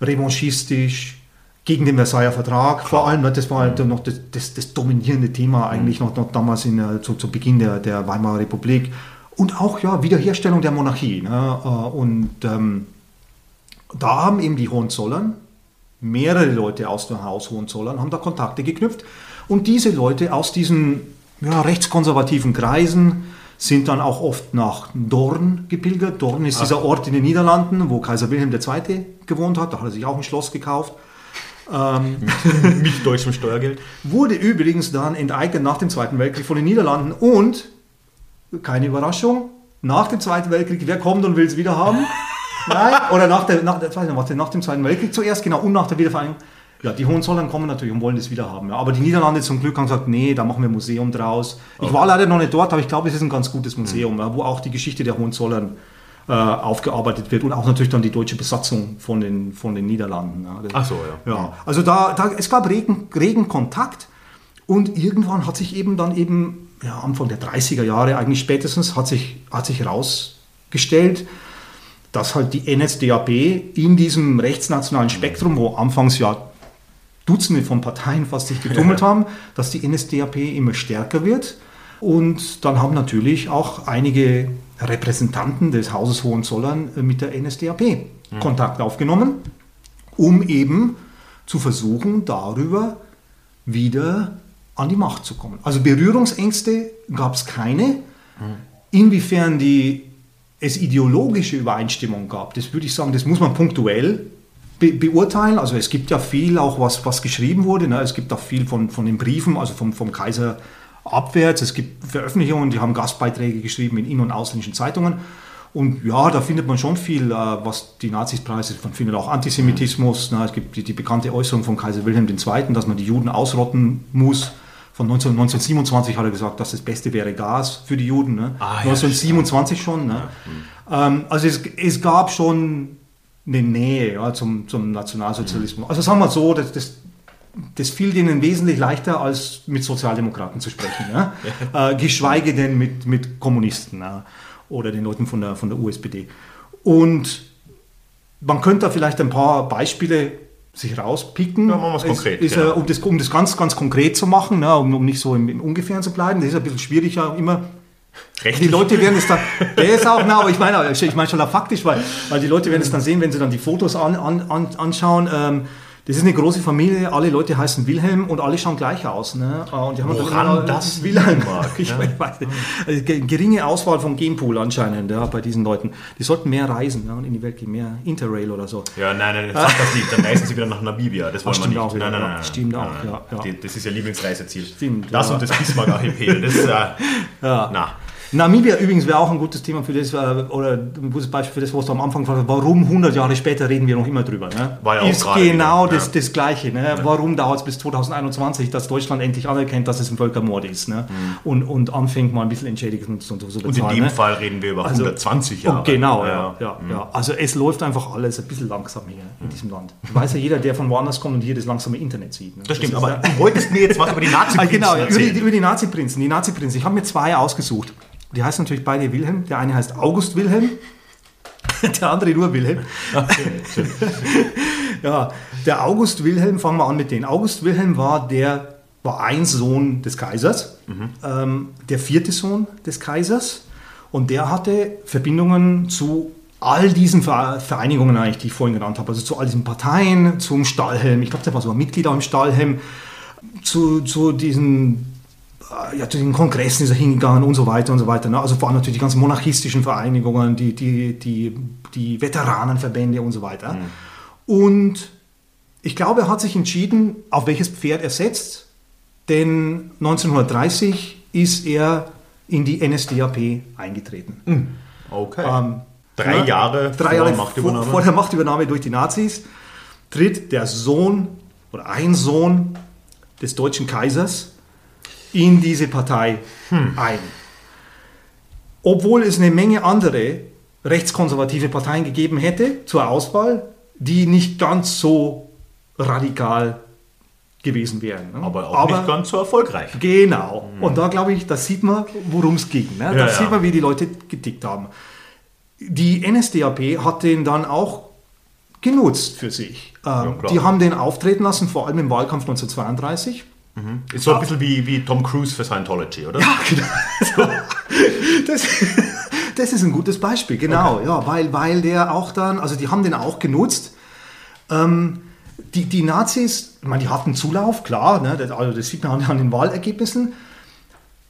revanchistisch, gegen den Versailler Vertrag vor allem. Ne, das war halt noch das, das, das dominierende Thema eigentlich mhm. noch, noch damals in, zu, zu Beginn der, der Weimarer Republik. Und auch ja, Wiederherstellung der Monarchie. Ne? Äh, und ähm, da haben eben die Hohenzollern, mehrere Leute aus dem Haus Hohenzollern, haben da Kontakte geknüpft. Und diese Leute aus diesen ja, rechtskonservativen Kreisen sind dann auch oft nach Dorn gepilgert. Dorn ist Ach. dieser Ort in den Niederlanden, wo Kaiser Wilhelm II. gewohnt hat. Da hat er sich auch ein Schloss gekauft. Ähm, [laughs] mit deutschem Steuergeld. Wurde übrigens dann enteignet nach dem Zweiten Weltkrieg von den Niederlanden und, keine Überraschung, nach dem Zweiten Weltkrieg, wer kommt und will es wieder haben? [laughs] Nein, oder nach, der, nach, nicht, nach dem Zweiten Weltkrieg zuerst, genau, und nach der Wiedervereinigung. Ja, die Hohenzollern kommen natürlich und wollen das wieder haben. Ja. Aber die Niederlande zum Glück haben gesagt, nee, da machen wir ein Museum draus. Ich okay. war leider noch nicht dort, aber ich glaube, es ist ein ganz gutes Museum, mhm. ja, wo auch die Geschichte der Hohenzollern äh, aufgearbeitet wird und auch natürlich dann die deutsche Besatzung von den, von den Niederlanden. Ja. Ach so, ja. ja. Also da, da, es gab regen, regen Kontakt und irgendwann hat sich eben dann eben, ja, Anfang der 30er Jahre eigentlich spätestens, hat sich, hat sich herausgestellt, dass halt die NSDAP in diesem rechtsnationalen Spektrum, wo anfangs ja Dutzende von Parteien fast sich getummelt [laughs] haben, dass die NSDAP immer stärker wird. Und dann haben natürlich auch einige Repräsentanten des Hauses Hohenzollern mit der NSDAP mhm. Kontakt aufgenommen, um eben zu versuchen, darüber wieder an die Macht zu kommen. Also Berührungsängste gab es keine. Mhm. Inwiefern die, es ideologische Übereinstimmung gab, das würde ich sagen, das muss man punktuell be beurteilen. Also es gibt ja viel auch, was, was geschrieben wurde. Ne? Es gibt auch viel von, von den Briefen, also vom, vom Kaiser abwärts. Es gibt Veröffentlichungen, die haben Gastbeiträge geschrieben in in- und ausländischen Zeitungen. Und ja, da findet man schon viel, äh, was die Nazis preisen. Man findet auch Antisemitismus. Es gibt die, die, bekannte Äußerung von Kaiser Wilhelm II., dass man die Juden ausrotten muss. Von 19, 1927 hat er gesagt, dass das Beste wäre Gas für die Juden. Ne? Ah, 1927 ja, schon. Ne? Ja. Mhm. also es, es, gab schon eine Nähe ja, zum, zum Nationalsozialismus. Mhm. Also sagen wir so, das, das das fiel denen wesentlich leichter, als mit Sozialdemokraten zu sprechen. Ja? [laughs] äh, geschweige denn mit, mit Kommunisten ja? oder den Leuten von der, von der USPD. Und man könnte da vielleicht ein paar Beispiele sich rauspicken. Ja, machen wir es konkret. Ist, ja. um, das, um das ganz, ganz konkret zu machen, um, um nicht so im, im Ungefähren zu bleiben. Das ist ein bisschen schwieriger immer. Rechtlich. Die Leute werden es dann, [laughs] der ist auch, na, aber ich meine, ich meine schon faktisch, weil, weil die Leute werden es dann sehen, wenn sie dann die Fotos an, an, anschauen. Ähm, das ist eine große Familie, alle Leute heißen Wilhelm und alle schauen gleich aus. Ne? Und die haben Woran das [laughs] Wilhelm mag? Ich ja. weiß nicht. Also, geringe Auswahl vom Genpool anscheinend ja, bei diesen Leuten. Die sollten mehr reisen ja, und in die Welt gehen, mehr Interrail oder so. Ja, nein, nein, sag das nicht. Dann reisen sie wieder nach Namibia. Das wollen Ach, wir nicht. Auch, nein, nein, nein, nein, Stimmt auch, ja, Das ist ihr Lieblingsreiseziel. Stimmt. Das und das Bismarck-Archipel. Das, äh, [laughs] ja. na. Namibia übrigens wäre auch ein gutes Thema für das, äh, oder ein gutes Beispiel für das, was du am Anfang gefragt hast. Warum 100 Jahre später reden wir noch immer drüber? Ne? War ja auch Ist genau wieder, das, ja. das Gleiche. Ne? Ja. Warum dauert es bis 2021, dass Deutschland endlich anerkennt, dass es ein Völkermord ist? Ne? Mhm. Und, und anfängt mal ein bisschen Entschädigungen zu bezahlen. Und in dem ne? Fall reden wir über also, 120 Jahre. Genau, ja. ja, mhm. ja, Also es läuft einfach alles ein bisschen langsam hier in diesem Land. Weiß ja jeder, der von woanders kommt und hier das langsame Internet sieht. Ne? Das, das stimmt, aber du wolltest mir jetzt was über die [laughs] Nazi-Prinzen Genau, über die, über die Nazi-Prinzen. Die Nazi-Prinzen. Ich habe mir zwei ausgesucht. Die heißen natürlich beide Wilhelm. Der eine heißt August Wilhelm, [laughs] der andere nur Wilhelm. Okay, [laughs] ja, der August Wilhelm, fangen wir an mit denen. August Wilhelm war der war ein Sohn des Kaisers, mhm. ähm, der vierte Sohn des Kaisers. Und der hatte Verbindungen zu all diesen Vereinigungen eigentlich, die ich vorhin genannt habe. Also zu all diesen Parteien, zum Stahlhelm. Ich glaube, der war sogar Mitglied im Stahlhelm. Zu, zu diesen ja, zu den Kongressen ist er hingegangen und so weiter und so weiter. Ne? Also vor allem natürlich die ganzen monarchistischen Vereinigungen, die, die, die, die Veteranenverbände und so weiter. Mhm. Und ich glaube, er hat sich entschieden, auf welches Pferd er setzt, denn 1930 ist er in die NSDAP eingetreten. Mhm. Okay. Ähm, drei ja, Jahre, drei Jahre vor, vor, vor der Machtübernahme durch die Nazis tritt der Sohn oder ein Sohn des deutschen Kaisers in diese Partei hm. ein. Obwohl es eine Menge andere rechtskonservative Parteien gegeben hätte zur Auswahl, die nicht ganz so radikal gewesen wären. Ne? Aber auch Aber, nicht ganz so erfolgreich. Genau. Mhm. Und da glaube ich, da sieht man, worum es ging. Ne? Da ja, sieht man, wie die Leute getickt haben. Die NSDAP hat den dann auch genutzt für sich. Ähm, ja, die haben den auftreten lassen, vor allem im Wahlkampf 1932. Mhm. Ist so ein bisschen wie, wie Tom Cruise für Scientology, oder? Ja, genau. [laughs] das, das ist ein gutes Beispiel, genau. Okay. Ja, weil, weil der auch dann, also die haben den auch genutzt. Ähm, die, die Nazis, ich meine, die hatten Zulauf, klar, ne, das, also das sieht man an den Wahlergebnissen.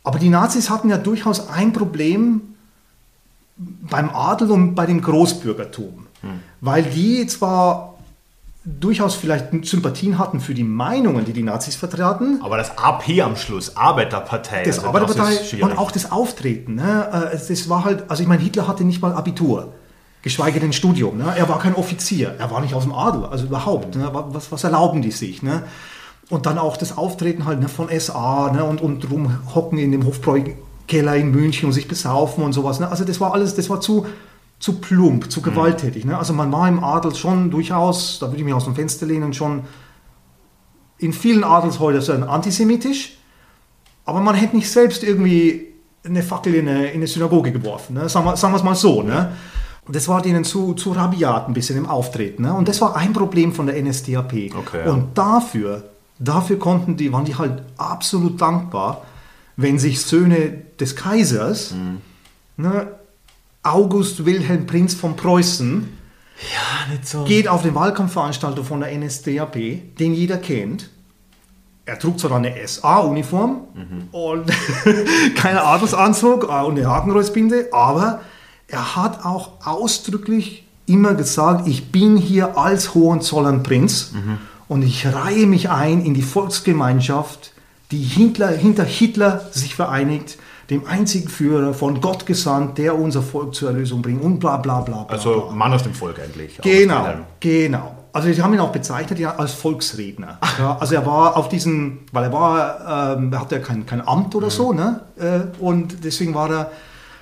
Aber die Nazis hatten ja durchaus ein Problem beim Adel und bei dem Großbürgertum. Hm. Weil die zwar durchaus vielleicht Sympathien hatten für die Meinungen, die die Nazis vertraten. Aber das AP am Schluss, Arbeiterpartei. Das also Arbeiterpartei das und auch das Auftreten. Ne? Äh, das war halt, also ich meine, Hitler hatte nicht mal Abitur, geschweige denn Studium. Ne? Er war kein Offizier, er war nicht aus dem Adel, also überhaupt. Ne? Was, was erlauben die sich? Ne? Und dann auch das Auftreten halt ne, von SA ne? und, und rumhocken in dem Hofbräukeller in München und sich besaufen und sowas. Ne? Also das war alles, das war zu zu plump, zu mhm. gewalttätig. Ne? Also man war im Adel schon durchaus, da würde ich mich aus dem Fenster lehnen, schon in vielen Adelshäusern antisemitisch, aber man hätte nicht selbst irgendwie eine Fackel in eine, in eine Synagoge geworfen. Ne? Sagen, wir, sagen wir es mal so. Ne? Und das war denen zu, zu rabiat ein bisschen im Auftreten. Ne? Und das war ein Problem von der NSDAP. Okay, ja. Und dafür, dafür konnten die, waren die halt absolut dankbar, wenn sich Söhne des Kaisers mhm. ne, August Wilhelm Prinz von Preußen ja, so. geht auf eine Wahlkampfveranstaltung von der NSDAP, den jeder kennt. Er trug zwar eine SA-Uniform mhm. und [laughs] keinen Adelsanzug und eine Hakenreusbinde, aber er hat auch ausdrücklich immer gesagt, ich bin hier als Hohenzollernprinz mhm. und ich reihe mich ein in die Volksgemeinschaft, die Hitler, hinter Hitler sich vereinigt dem einzigen Führer, von Gott gesandt, der unser Volk zur Erlösung bringt und bla bla bla. bla also Mann aus dem Volk eigentlich. Genau, genau. Also sie haben ihn auch bezeichnet ja als Volksredner. Ja, also er war auf diesen, weil er war, ähm, er hatte ja kein, kein Amt oder mhm. so, ne? Äh, und deswegen war er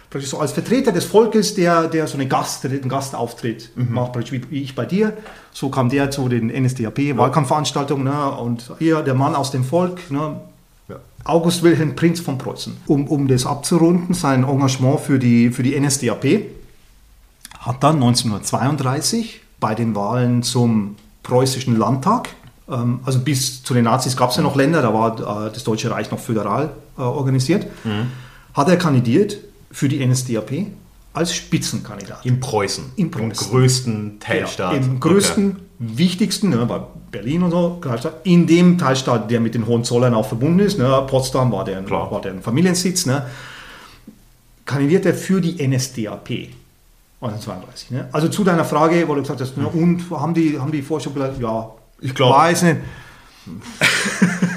praktisch so als Vertreter des Volkes, der, der so eine Gast, einen Gastauftritt mhm. macht, praktisch wie, wie, ich bei dir. So kam der zu den NSDAP-Wahlkampfveranstaltungen ne? und hier der Mann aus dem Volk, ne? August Wilhelm Prinz von Preußen. Um, um das abzurunden, sein Engagement für die, für die NSDAP hat dann 1932 bei den Wahlen zum preußischen Landtag, ähm, also bis zu den Nazis gab es ja noch Länder, da war äh, das Deutsche Reich noch föderal äh, organisiert, mhm. hat er kandidiert für die NSDAP als Spitzenkandidat. In Preußen. In Preußen. Im größten Teilstaat. Ja, Im größten, okay. wichtigsten, ne, bei Berlin und so, in dem Teilstaat, der mit den Hohenzollern auch verbunden ist. Ne, Potsdam war der, war der Familiensitz. Ne, kandidiert er für die NSDAP. 1932. Ne? Also zu deiner Frage, wo du gesagt hast, ne, und haben die, haben die Forscher gesagt, ja, ich glaube. Weiß nicht. [laughs]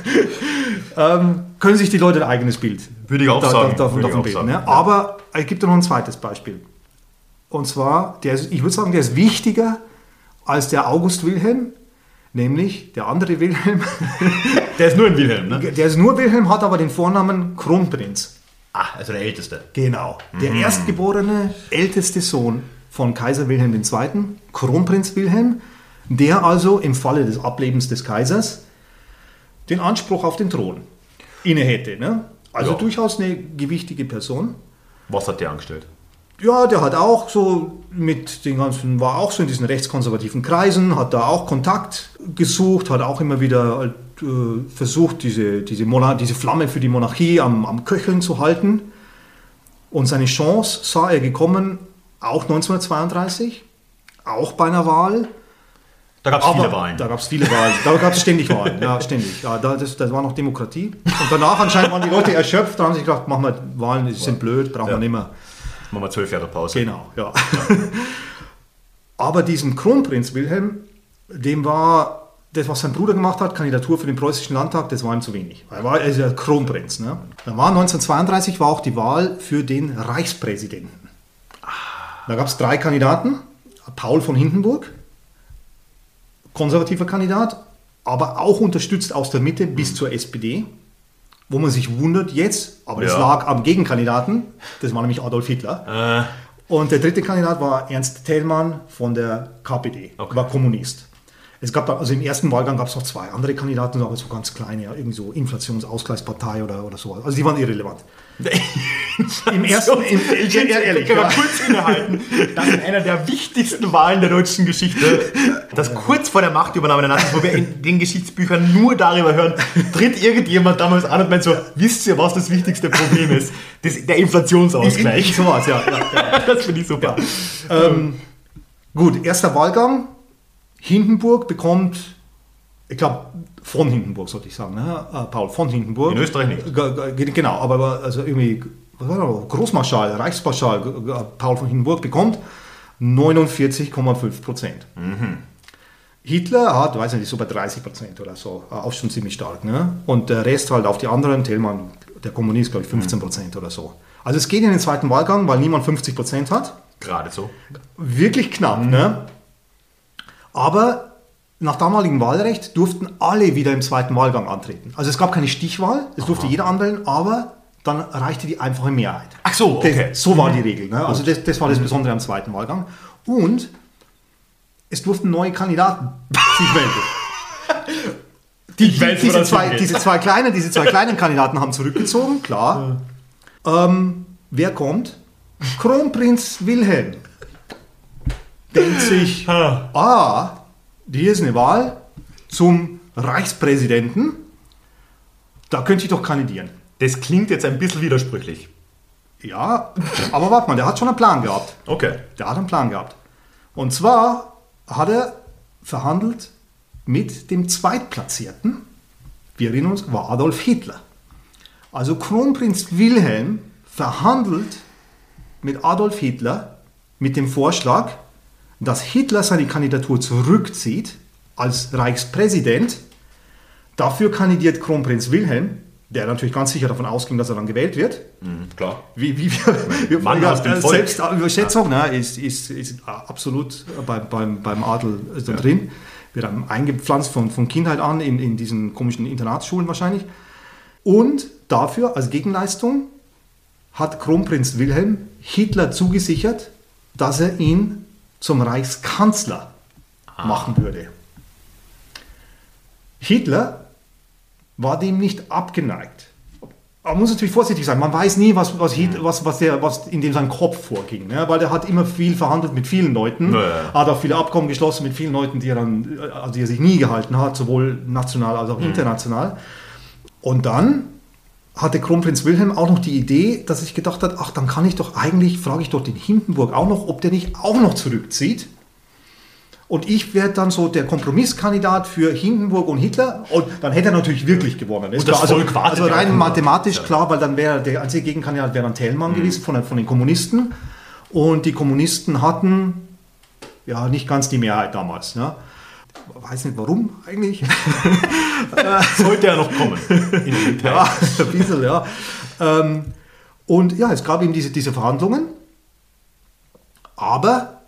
ähm, können sich die Leute ein eigenes Bild Würde ich auch da, sagen. Da, davon, davon bilden, ne? Aber es gibt noch ein zweites Beispiel. Und zwar, der ist, ich würde sagen, der ist wichtiger als der August Wilhelm, nämlich der andere Wilhelm. [laughs] der ist nur ein Wilhelm, ne? Der ist nur Wilhelm, hat aber den Vornamen Kronprinz. Ah, also der Älteste. Genau. Der mhm. erstgeborene, älteste Sohn von Kaiser Wilhelm II., Kronprinz Wilhelm, der also im Falle des Ablebens des Kaisers den Anspruch auf den Thron inne hätte. Ne? Also ja. durchaus eine gewichtige Person. Was hat der angestellt? Ja, der hat auch so mit den ganzen, war auch so in diesen rechtskonservativen Kreisen, hat da auch Kontakt gesucht, hat auch immer wieder halt, äh, versucht, diese, diese, diese Flamme für die Monarchie am, am Köcheln zu halten. Und seine Chance sah er gekommen, auch 1932, auch bei einer Wahl Da gab es viele Wahlen. Da gab es viele Wahlen. Da gab es ständig Wahlen. Ja, ständig. Ja, da, das, das war noch Demokratie. Und danach anscheinend waren die Leute erschöpft. Da haben sie gedacht, machen wir Wahlen, die sind blöd, brauchen Ja. wir nicht mehr. Machen wir zwölf Jahre Pause. Genau, ja. Aber diesem Kronprinz Wilhelm, dem war das, was sein Bruder gemacht hat, Kandidatur für den preußischen Landtag, das war ihm zu wenig. Er war er ist ja Kronprinz. Ne? Dann war 1932 war auch die Wahl für den Reichspräsidenten. Da gab es drei Kandidaten. Paul von Hindenburg, konservativer Kandidat, aber auch unterstützt aus der Mitte bis zur SPD. Wo man sich wundert jetzt, aber das Ja. lag am Gegenkandidaten, das war nämlich Adolf Hitler. Und der dritte Kandidat war Ernst Thälmann von der KPD, Okay. war Kommunist. Es gab da, also im ersten Wahlgang gab es noch zwei andere Kandidaten, aber so ganz kleine, ja, irgendwie so Inflationsausgleichspartei oder, oder so. Also die waren irrelevant. Im ersten, im, Ich ja, ehrlich, kann mal ja. kurz innehalten. Das ist einer der wichtigsten Wahlen der deutschen Geschichte. Das kurz vor der Machtübernahme der Nazis, wo wir in den Geschichtsbüchern nur darüber hören, tritt irgendjemand damals an und meint so, wisst ihr, was das wichtigste Problem ist? Das, der Inflationsausgleich. So was, ja. Das finde ich super. Gut, erster Wahlgang. Hindenburg bekommt, ich glaube, von Hindenburg sollte ich sagen, ne? Äh, Paul von Hindenburg. In Österreich nicht. Genau, aber also irgendwie? Großmarschall, Reichsmarschall Paul von Hindenburg bekommt 49,5 Prozent. Hitler hat, weiß nicht, so bei 30 Prozent oder so, äh, auch schon ziemlich stark. Ne? Und der Rest halt auf die anderen, Thälmann, der Kommunist, glaube ich, 15 Prozent oder so. Also es geht in den zweiten Wahlgang, weil niemand 50 Prozent hat Gerade so. wirklich knapp, ne? Aber nach damaligem Wahlrecht durften alle wieder im zweiten Wahlgang antreten. Also es gab keine Stichwahl, es durfte jeder anwählen, aber dann reichte die einfache Mehrheit. Ach so, okay. Das, so war die Regel. Ne? Also das, das war das Besondere am zweiten Wahlgang. Und es durften neue Kandidaten [laughs] sich melden. Die, Ich weiß, diese, zwei, diese, zwei kleinen, diese zwei kleinen Kandidaten haben zurückgezogen, klar. Ähm, wer kommt? Kronprinz Wilhelm. Denkt sich, ah, hier ist eine Wahl zum Reichspräsidenten. Da könnte ich doch kandidieren. Das klingt jetzt ein bisschen widersprüchlich. Ja, aber warte mal, der hat schon einen Plan gehabt. Okay. Der hat einen Plan gehabt. Und zwar hat er verhandelt mit dem Zweitplatzierten. Wir erinnern uns, war Adolf Hitler. Also Kronprinz Wilhelm verhandelt mit Adolf Hitler mit dem Vorschlag, dass Hitler seine Kandidatur zurückzieht als Reichspräsident. Dafür kandidiert Kronprinz Wilhelm, der natürlich ganz sicher davon ausging, dass er dann gewählt wird. Klar. Wie, wie wir, [laughs] wir Mann ja, aus dem äh, Volk. Selbstüberschätzung ne, ist, ist, ist absolut beim, beim, beim Adel so drin. Wird einem eingepflanzt von, von Kindheit an in, in diesen komischen Internatsschulen wahrscheinlich. Und dafür als Gegenleistung hat Kronprinz Wilhelm Hitler zugesichert, dass er ihn zum Reichskanzler machen würde. Hitler war dem nicht abgeneigt. Man muss natürlich vorsichtig sein. Man weiß nie, was, was, was, was, der, was in dem sein Kopf vorging. Ne? Weil der hat immer viel verhandelt mit vielen Leuten. Ja. Hat auch viele Abkommen geschlossen mit vielen Leuten, die er, dann, also die er sich nie gehalten hat, sowohl national als auch international. Und dann hatte Kronprinz Wilhelm auch noch die Idee, dass ich gedacht hat, ach, dann kann ich doch eigentlich, frage ich doch den Hindenburg auch noch, ob der nicht auch noch zurückzieht. Und ich werde dann so der Kompromisskandidat für Hindenburg und Hitler. Und dann hätte er natürlich wirklich gewonnen. Das klar. also, also rein mathematisch Ja. klar, weil dann wäre der einzige Gegenkandidat wäre dann Thälmann Mhm. gewesen von, den- von den Kommunisten. Und die Kommunisten hatten ja nicht ganz die Mehrheit damals. Ne? Weiß nicht warum eigentlich. [laughs] Sollte ja noch kommen. [laughs] Ja, ein bisschen, ja. Ähm, und ja, es gab eben diese, diese Verhandlungen, aber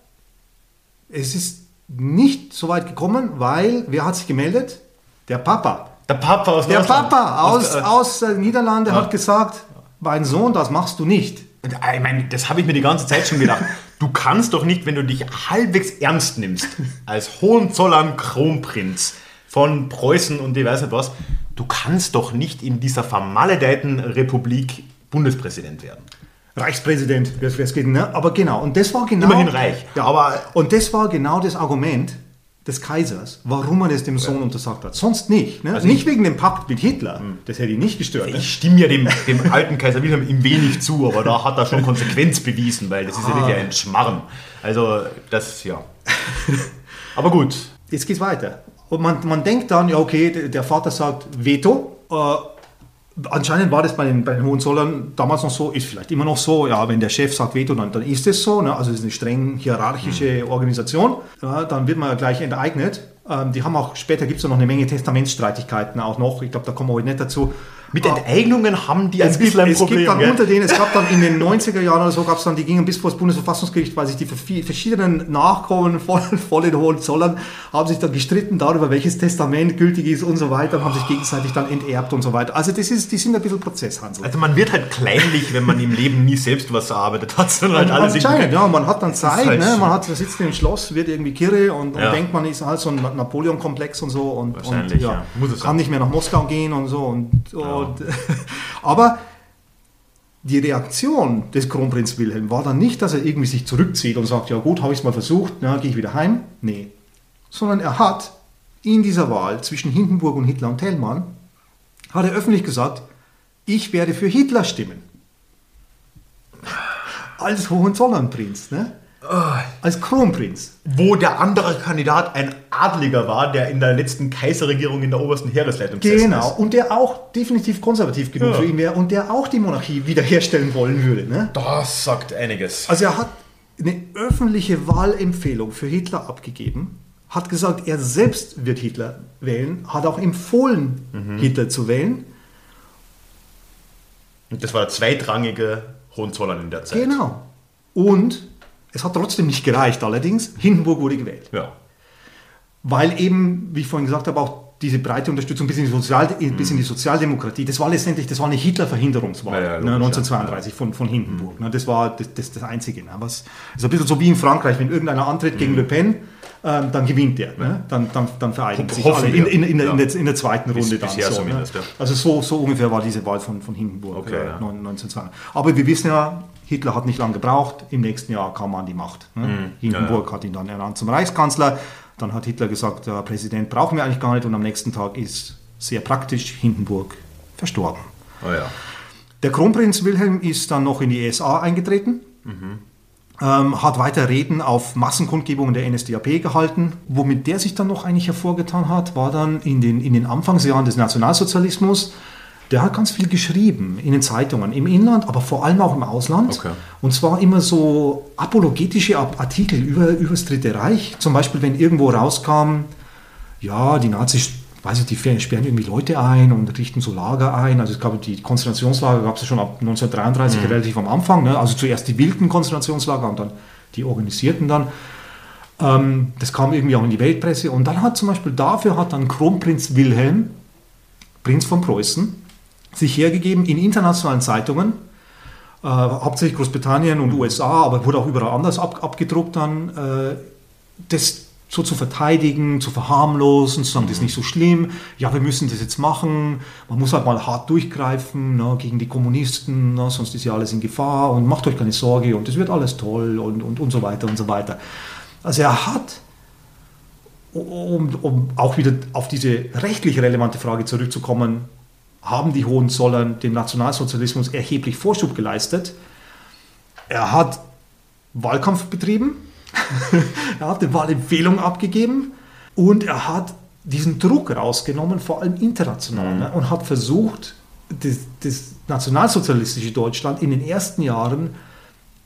es ist nicht so weit gekommen, weil, wer hat sich gemeldet? Der Papa. Der Papa aus Der. Papa aus, der- aus äh, Niederlande hat gesagt, mein Sohn, das machst du nicht. Ich meine, das habe ich mir die ganze Zeit schon gedacht. [laughs] Du kannst doch nicht, wenn du dich halbwegs ernst nimmst, als Hohenzollern Kronprinz von Preußen und ich weiß nicht was, du kannst doch nicht in dieser vermaledeiten Republik Bundespräsident werden. Reichspräsident, wer es geht, ne? Aber genau, und das war genau. Immerhin reich. Ja, Aber- Und das war genau das Argument des Kaisers, warum er das dem Sohn untersagt hat. Sonst nicht. Ne? Also nicht ich- wegen dem Pakt mit Hitler. Das hätte ihn nicht gestört. Ne? Ich stimme ja dem, dem [laughs] alten Kaiser Wilhelm im wenig zu, aber da hat er schon Konsequenz bewiesen, weil das ist ja wirklich ein Schmarrn. Also, das, ja. Aber gut, jetzt geht's weiter. Und man, man denkt dann, ja okay, der Vater sagt Veto. Äh, Anscheinend war das bei den, bei den Hohenzollern damals noch so, ist vielleicht immer noch so, ja, wenn der Chef sagt Veto, dann, dann ist es so, ne? also es ist eine streng hierarchische Organisation, ja, dann wird man ja gleich enteignet. Ähm, die haben auch, später gibt es noch eine Menge Testamentsstreitigkeiten auch noch, ich glaube, da kommen wir heute nicht dazu. Mit Enteignungen haben die ein Es gibt, bisschen ein es Problem. gibt dann gell? unter denen, es gab dann in den [laughs] 90er Jahren oder so, gab es dann, die gingen bis vor das Bundesverfassungsgericht, weil sich die verschiedenen Nachkommen von, [laughs] von den Hohenzollern haben sich dann gestritten darüber, welches Testament gültig ist und so weiter, und haben sich gegenseitig dann enterbt und so weiter. Also das ist, die sind ein bisschen Prozesshansel. Also man wird halt kleinlich, wenn man im Leben nie selbst was erarbeitet hat, sondern halt alles Anscheinend, ja, man hat dann Zeit, halt ne? man hat, sitzt im Schloss, wird irgendwie kirre und, und Ja. denkt, man ist halt so ein Napoleon-Komplex und so und, und ja, ja. Muss es kann sein. nicht mehr nach Moskau gehen und so. Und, und [laughs] aber die Reaktion des Kronprinz Wilhelm war dann nicht, dass er irgendwie sich zurückzieht und sagt, ja gut, habe ich es mal versucht, na, gehe ich wieder heim. Nee. Sondern er hat in dieser Wahl zwischen Hindenburg und Hitler und Thälmann, hat er öffentlich gesagt, ich werde für Hitler stimmen. Als Hohenzollernprinz, ne? Als Kronprinz. Wo der andere Kandidat ein Adliger war, der in der letzten Kaiserregierung in der obersten Heeresleitung Genau. ist. Und der auch definitiv konservativ genug Ja. für ihn wäre und der auch die Monarchie wiederherstellen wollen würde. Ne? Das sagt einiges. Also er hat eine öffentliche Wahlempfehlung für Hitler abgegeben, hat gesagt, er selbst wird Hitler wählen, hat auch empfohlen, Mhm. Hitler zu wählen. Und das war der zweitrangige Hohenzollern in der Zeit. Genau. Und es hat trotzdem nicht gereicht allerdings. Hindenburg wurde gewählt. Ja. Weil eben, wie ich vorhin gesagt habe, auch diese breite Unterstützung bis in die, Sozial bis in die Sozialdemokratie, das war letztendlich, das war eine Hitler-Verhinderungswahl Ja, ja, ne, logisch, 1932 von, von Hindenburg. Ne, das war das, das, das Einzige. Ne, was, ist ein bisschen so wie in Frankreich, wenn irgendeiner antritt gegen Le Pen, ähm, dann gewinnt der. Ne, dann, dann, dann vereinigen sich alle in, in, in, der- in, Ja. der, in der zweiten Bis- Runde dann. bisher so, ne? ja. Also so, so ungefähr war diese Wahl von, von Hindenburg Okay, äh, ja. 1932. Aber wir wissen ja, Hitler hat nicht lange gebraucht, im nächsten Jahr kam er an die Macht. Ne? Mhm. Hindenburg hat ihn dann ernannt zum Reichskanzler. Dann hat Hitler gesagt, der Präsident brauchen wir eigentlich gar nicht. Und am nächsten Tag ist sehr praktisch Hindenburg verstorben. Oh ja. Der Kronprinz Wilhelm ist dann noch in die ESA eingetreten, ähm, hat weiter Reden auf Massenkundgebungen der NSDAP gehalten. Womit der sich dann noch eigentlich hervorgetan hat, war dann in den, in den Anfangsjahren des Nationalsozialismus. Der hat ganz viel geschrieben in den Zeitungen, im Inland, aber vor allem auch im Ausland. Okay. Und zwar immer so apologetische Ap- Artikel über, über das Dritte Reich. Zum Beispiel, wenn irgendwo rauskam, ja, die Nazis, weiß ich, die sperren irgendwie Leute ein und richten so Lager ein. Also es gab die Konzentrationslager gab es ja schon ab 1933 relativ am Anfang. Ne? Also zuerst die wilden Konzentrationslager und dann die organisierten dann. Ähm, das kam irgendwie auch in die Weltpresse. Und dann hat zum Beispiel dafür hat dann Kronprinz Wilhelm, Prinz von Preußen, sich hergegeben in internationalen Zeitungen, äh, hauptsächlich Großbritannien und USA, aber wurde auch überall anders ab, abgedruckt dann, äh, das so zu verteidigen, zu verharmlosen, zu sagen, das ist nicht so schlimm, ja, wir müssen das jetzt machen, man muss halt mal hart durchgreifen ne, gegen die Kommunisten, ne, sonst ist ja alles in Gefahr und macht euch keine Sorge und es wird alles toll und, und, und so weiter und so weiter. Also er hat, um, um auch wieder auf diese rechtlich relevante Frage zurückzukommen, haben die Hohenzollern dem Nationalsozialismus erheblich Vorschub geleistet. Er hat Wahlkampf betrieben, [laughs] er hat eine Wahlempfehlung abgegeben und er hat diesen Druck rausgenommen, vor allem international, ne, und hat versucht, das, das nationalsozialistische Deutschland in den ersten Jahren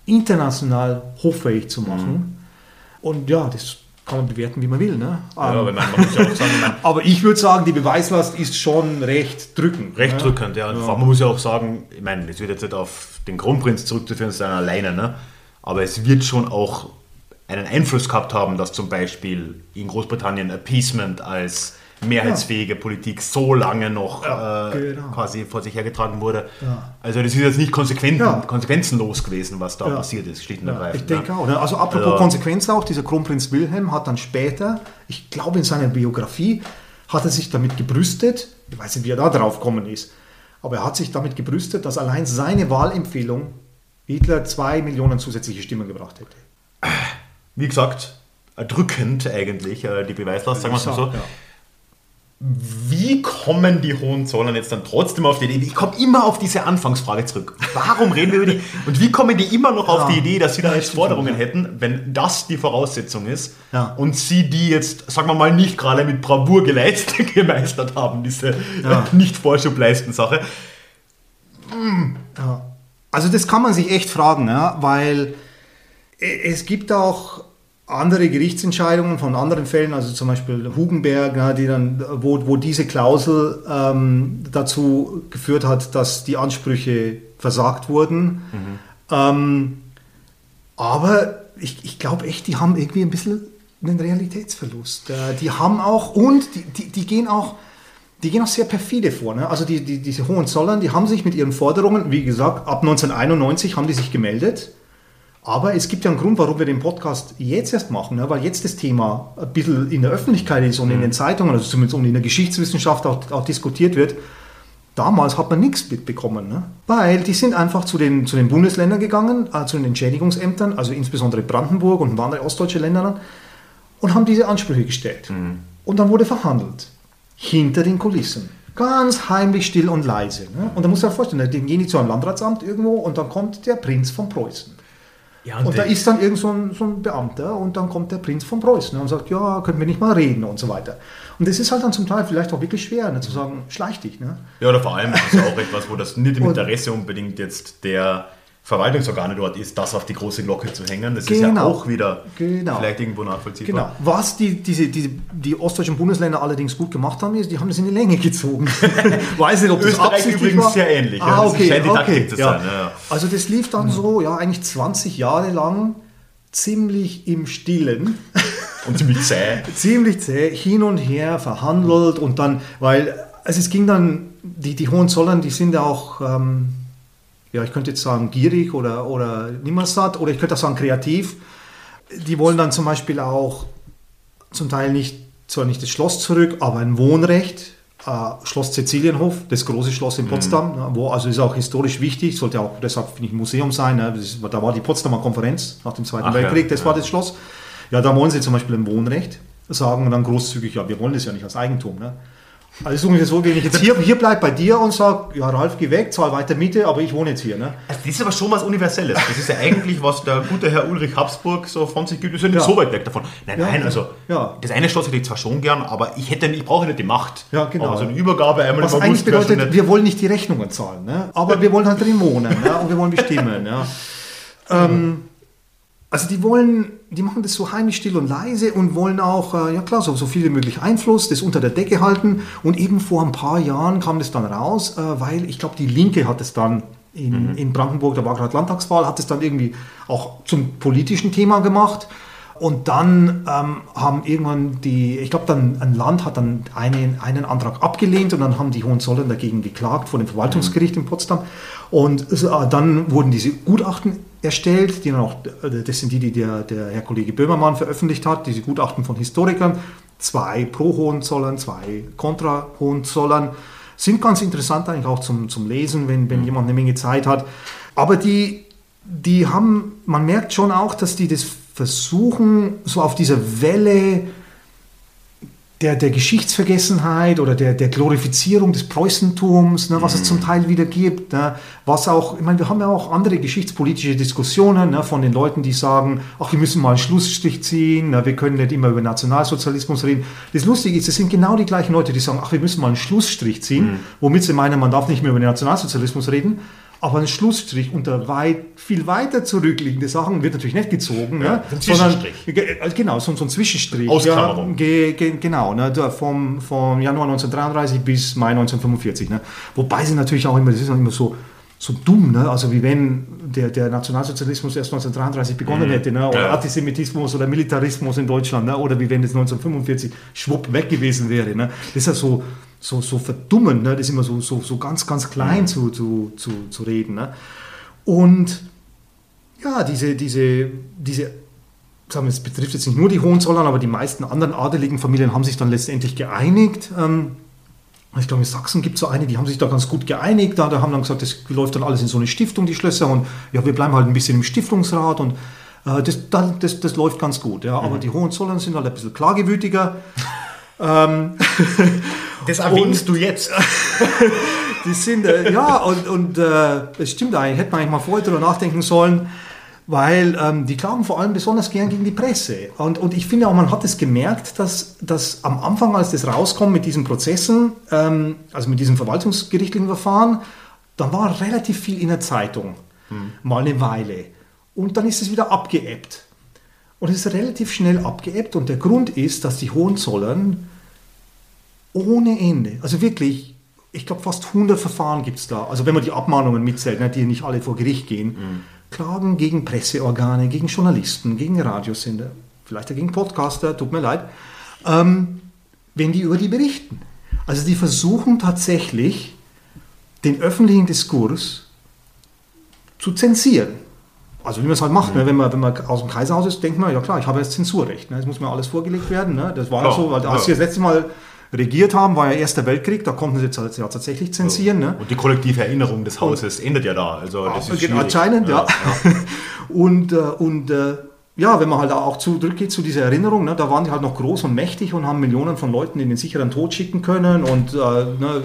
international hoffähig zu machen. Und ja, das kann man bewerten, wie man will. Ne? ja Ähm, ja auch sagen, [laughs] aber ich würde sagen, die Beweislast ist schon recht drückend. recht ne? drückend, ja. Und allem, man muss ja auch sagen, ich meine, das wird jetzt nicht auf den Kronprinz zurückzuführen, sondern alleine, ne? Aber es wird schon auch einen Einfluss gehabt haben, dass zum Beispiel in Großbritannien Appeasement als mehrheitsfähige Politik so lange noch Ja, äh, genau. quasi vor sich hergetragen wurde. Ja. Also das ist jetzt nicht konsequent, Ja. konsequenzenlos gewesen, was da Ja. passiert ist, schlicht und Ja, ergreifend. ich denke ne? auch. Ne? Also apropos Also- Konsequenz auch, dieser Kronprinz Wilhelm hat dann später, ich glaube in seiner Biografie, hat er sich damit gebrüstet, ich weiß nicht, wie er da drauf gekommen ist, aber er hat sich damit gebrüstet, dass allein seine Wahlempfehlung Hitler zwei Millionen zusätzliche Stimmen gebracht hätte. Wie gesagt, erdrückend eigentlich, äh, die Beweislast, sagen wir es mal so. Ja. Wie kommen die Hohenzollern jetzt dann trotzdem auf die Idee? Ich komme immer auf diese Anfangsfrage zurück. Warum reden wir über die? [laughs] Und wie kommen die immer noch auf Ja. die Idee, dass sie da jetzt Forderungen schon, ja. hätten, wenn das die Voraussetzung ist Ja. und sie die jetzt, sagen wir mal, nicht gerade mit Bravour geleistet, [laughs] gemeistert haben, diese nicht Vorschub leisten Sache. Ja. Also das kann man sich echt fragen, weil e- es gibt auch andere Gerichtsentscheidungen von anderen Fällen, also zum Beispiel Hugenberg, ja, die dann, wo, wo diese Klausel ähm, dazu geführt hat, dass die Ansprüche versagt wurden. Ähm, aber ich, ich glaube echt, die haben irgendwie ein bisschen einen Realitätsverlust. Äh, Die haben auch, und die, die, die gehen auch, die gehen auch sehr perfide vor. Ne? Also die, die, diese Hohenzollern, die haben sich mit ihren Forderungen, wie gesagt, ab 1991 haben die sich gemeldet. Aber es gibt ja einen Grund, warum wir den Podcast jetzt erst machen, ne? weil jetzt das Thema ein bisschen in der Öffentlichkeit ist und in den Zeitungen, also zumindest und in der Geschichtswissenschaft auch, auch diskutiert wird. Damals hat man nichts mitbekommen, ne? weil die sind einfach zu den, zu den Bundesländern gegangen, äh, zu den Entschädigungsämtern, also insbesondere Brandenburg und andere ostdeutsche Länder, dann, und haben diese Ansprüche gestellt. Und dann wurde verhandelt. Hinter den Kulissen. Ganz heimlich, still und leise. Ne? Und da muss man sich vorstellen, dann gehen die zu einem Landratsamt irgendwo und dann kommt der Prinz von Preußen. Ja, Und da ist dann irgend so ein, so ein Beamter und dann kommt der Prinz von Preußen und sagt, ja, können wir nicht mal reden und so weiter. Und das ist halt dann zum Teil vielleicht auch wirklich schwer, ne, zu sagen, schleich dich. Ne? Ja, oder vor allem ist es auch etwas, wo das nicht im Und- Interesse unbedingt jetzt der Verwaltungsorgane dort ist, das auf die große Glocke zu hängen. Das ist ja Genau. auch wieder Genau. vielleicht irgendwo nachvollziehbar. Genau. Was die, diese, diese, die ostdeutschen Bundesländer allerdings gut gemacht haben, ist, die haben das in die Länge gezogen. [laughs] Weiß nicht, ob das Österreich absichtlich übrigens war. sehr ähnlich. Ah, okay, die okay. Zu ja. ja, ja. Also das lief dann so, ja, eigentlich 20 Jahre lang ziemlich im Stillen. Und ziemlich zäh. [laughs] ziemlich zäh, hin und her verhandelt und dann, weil also es ging dann, die, die Hohenzollern, die sind ja auch, ähm, ja, ich könnte jetzt sagen gierig oder, oder nimmersatt oder ich könnte auch sagen kreativ. Die wollen dann zum Beispiel auch zum Teil nicht, zwar nicht das Schloss zurück, aber ein Wohnrecht. Äh, Schloss Cäcilienhof, das große Schloss in Potsdam, ne, wo also ist auch historisch wichtig, sollte auch deshalb finde ich ein Museum sein. Ne, ist, da war die Potsdamer Konferenz nach dem Zweiten Ach ja, Weltkrieg, das ja. war das Schloss. Ja, da wollen sie zum Beispiel ein Wohnrecht sagen und dann großzügig, ja, wir wollen das ja nicht als Eigentum. Ne? Also es ist ungefähr so, wenn ich jetzt hier, hier bleibe bei dir und sage, ja, Ralf, geh weg, zahl weiter Miete, aber ich wohne jetzt hier. Ne? Also das ist aber schon was Universelles. Das ist ja eigentlich, was der gute Herr Ulrich Habsburg so von sich gibt. Wir sind nicht Ja. so weit weg davon. Nein, Ja. nein, also Ja. das eine Schloss hätte ich zwar schon gern, aber ich hätte, ich brauche nicht die Macht. Ja, genau. Aber so eine Übergabe einmal Was eigentlich bedeutet, nicht- wir wollen nicht die Rechnungen zahlen, ne? aber wir wollen halt drin wohnen ne? und wir wollen bestimmen. Ja. [laughs] Ähm, also die wollen, die machen das so heimlich still und leise und wollen auch, äh, ja klar, so, so viel wie möglich Einfluss, das unter der Decke halten. Und eben vor ein paar Jahren kam das dann raus, äh, weil ich glaube, die Linke hat es dann in, in Brandenburg, da war gerade Landtagswahl, hat es dann irgendwie auch zum politischen Thema gemacht. Und dann ähm, haben irgendwann die, ich glaube, dann ein Land hat dann einen, einen Antrag abgelehnt und dann haben die Hohenzollern dagegen geklagt vor dem Verwaltungsgericht in Potsdam. Und äh, dann wurden diese Gutachten erstellt, die dann auch, äh, das sind die, die der, der Herr Kollege Böhmermann veröffentlicht hat, diese Gutachten von Historikern, zwei pro Hohenzollern, zwei kontra Hohenzollern, sind ganz interessant eigentlich auch zum, zum Lesen, wenn, wenn jemand eine Menge Zeit hat. Aber die, die haben, man merkt schon auch, dass die das versuchen, so auf dieser Welle der, der Geschichtsvergessenheit oder der, der Glorifizierung des Preußentums, ne, was es zum Teil wieder gibt, ne, was auch, ich meine, wir haben ja auch andere geschichtspolitische Diskussionen ne, von den Leuten, die sagen, ach, wir müssen mal einen Schlussstrich ziehen, ne, wir können nicht immer über Nationalsozialismus reden. Das Lustige ist, es sind genau die gleichen Leute, die sagen, ach, wir müssen mal einen Schlussstrich ziehen, womit sie meinen, man darf nicht mehr über den Nationalsozialismus reden, aber ein Schlussstrich unter weit, viel weiter zurückliegende Sachen wird natürlich nicht gezogen, ne? ein sondern Zwischenstrich. ge- äh, genau so, so ein Zwischenstrich. Ausklammerung. Ja, ge, ge, genau, ne? da vom, vom Januar 1933 bis Mai 1945. Ne? Wobei sie natürlich auch immer, das ist auch immer so, so dumm, ne? also wie wenn der, der Nationalsozialismus erst 1933 begonnen hätte, ne? oder Ja. Antisemitismus oder Militarismus in Deutschland, ne? oder wie wenn es 1945 schwupp weg gewesen wäre. Ne? Das ist ja so, so, so verdummend, ne? das ist immer so, so, so ganz, ganz klein zu, zu, zu, zu reden. Ne? Und ja, diese, diese, diese sagen wir, es betrifft jetzt nicht nur die Hohenzollern, aber die meisten anderen adeligen Familien haben sich dann letztendlich geeinigt. Ähm, ich glaube, in Sachsen gibt es so eine, die haben sich da ganz gut geeinigt. Da, da haben dann gesagt, das läuft dann alles in so eine Stiftung, die Schlösser. Und ja, wir bleiben halt ein bisschen im Stiftungsrat und äh, das, dann, das, das läuft ganz gut. Ja. Aber die Hohenzollern sind halt ein bisschen klagewütiger. ähm, [laughs] [laughs] das erwähnst und, du jetzt. [laughs] die sind, äh, ja, und, und äh, es stimmt eigentlich, hätte man eigentlich mal vorher darüber nachdenken sollen, weil ähm, die klagen vor allem besonders gern gegen die Presse. Und, und ich finde auch, man hat es gemerkt, dass, dass am Anfang, als das rauskommt mit diesen Prozessen, ähm, also mit diesem verwaltungsgerichtlichen Verfahren, dann war relativ viel in der Zeitung, hm. mal eine Weile. Und dann ist es wieder abgeebbt. Und es ist relativ schnell abgeebbt. Und der Grund ist, dass die Hohenzollern ohne Ende, also wirklich, ich glaube fast 100 Verfahren gibt es da, also wenn man die Abmahnungen mitzählt, ne, die nicht alle vor Gericht gehen, mhm. klagen gegen Presseorgane, gegen Journalisten, gegen Radiosender, vielleicht auch gegen Podcaster, tut mir leid, ähm, wenn die über die berichten. Also die versuchen tatsächlich, den öffentlichen Diskurs zu zensieren. Also wie man es halt macht, mhm. ne? wenn, man, wenn man aus dem Kaiserhaus ist, denkt man, ja klar, ich habe jetzt Zensurrecht. Ne? Jetzt muss mir alles vorgelegt werden. Ne? Das war klar, so, weil als ja. sie das letzte Mal regiert haben, war ja Erster Weltkrieg, da konnten sie jetzt ja tatsächlich zensieren. Ne? Und die kollektive Erinnerung des Hauses und, endet ja da. Also das ist anscheinend, ja. ja. [laughs] und äh, und äh, ja, wenn man halt auch zurückgeht zu dieser Erinnerung, ne, da waren die halt noch groß und mächtig und haben Millionen von Leuten in den sicheren Tod schicken können und äh, ne,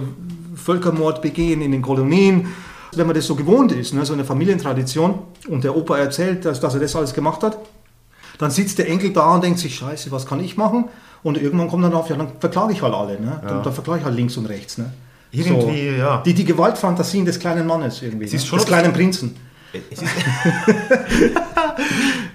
Völkermord begehen in den Kolonien. Wenn man das so gewohnt ist, ne, so eine Familientradition, und der Opa erzählt, dass, dass er das alles gemacht hat, dann sitzt der Enkel da und denkt sich, scheiße, was kann ich machen? Und irgendwann kommt dann auf, ja, dann verklage ich halt alle. Ne? Ja. Dann, dann verklage ich halt links und rechts. Ne? Irgendwie, so. ja. Die, die Gewaltfantasien des kleinen Mannes irgendwie. Ne? des kleinen Prinzen. Es ist, [laughs]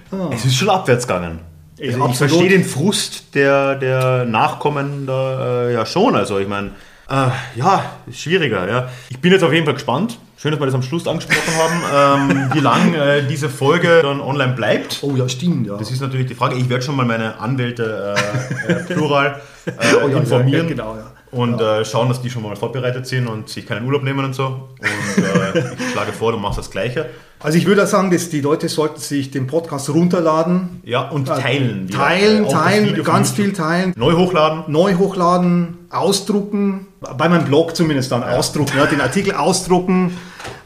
[laughs] es ist schon abwärts gegangen. Also ich verstehe den Frust der, der Nachkommen da äh, ja schon. Also ich meine, äh, ja, schwieriger. Ja. Ich bin jetzt auf jeden Fall gespannt. Schön, dass wir das am Schluss angesprochen haben, ähm, wie lange äh, diese Folge dann online bleibt. Oh ja, stimmt. Ja. Das ist natürlich die Frage. Ich werde schon mal meine Anwälte äh, äh plural äh, [laughs] oh, ja, informieren. Ja, genau, ja und ja. äh, schauen, dass die schon mal vorbereitet sind und sich keinen Urlaub nehmen und so. Und äh, [laughs] ich schlage vor, du machst das Gleiche. Also ich würde sagen, dass die Leute sollten sich den Podcast runterladen. Ja, und äh, teilen. Teilen, ja, teilen, ganz viel teilen. Neu hochladen. Neu hochladen, ausdrucken. Bei meinem Blog zumindest dann ja. ausdrucken. Ja, den Artikel ausdrucken,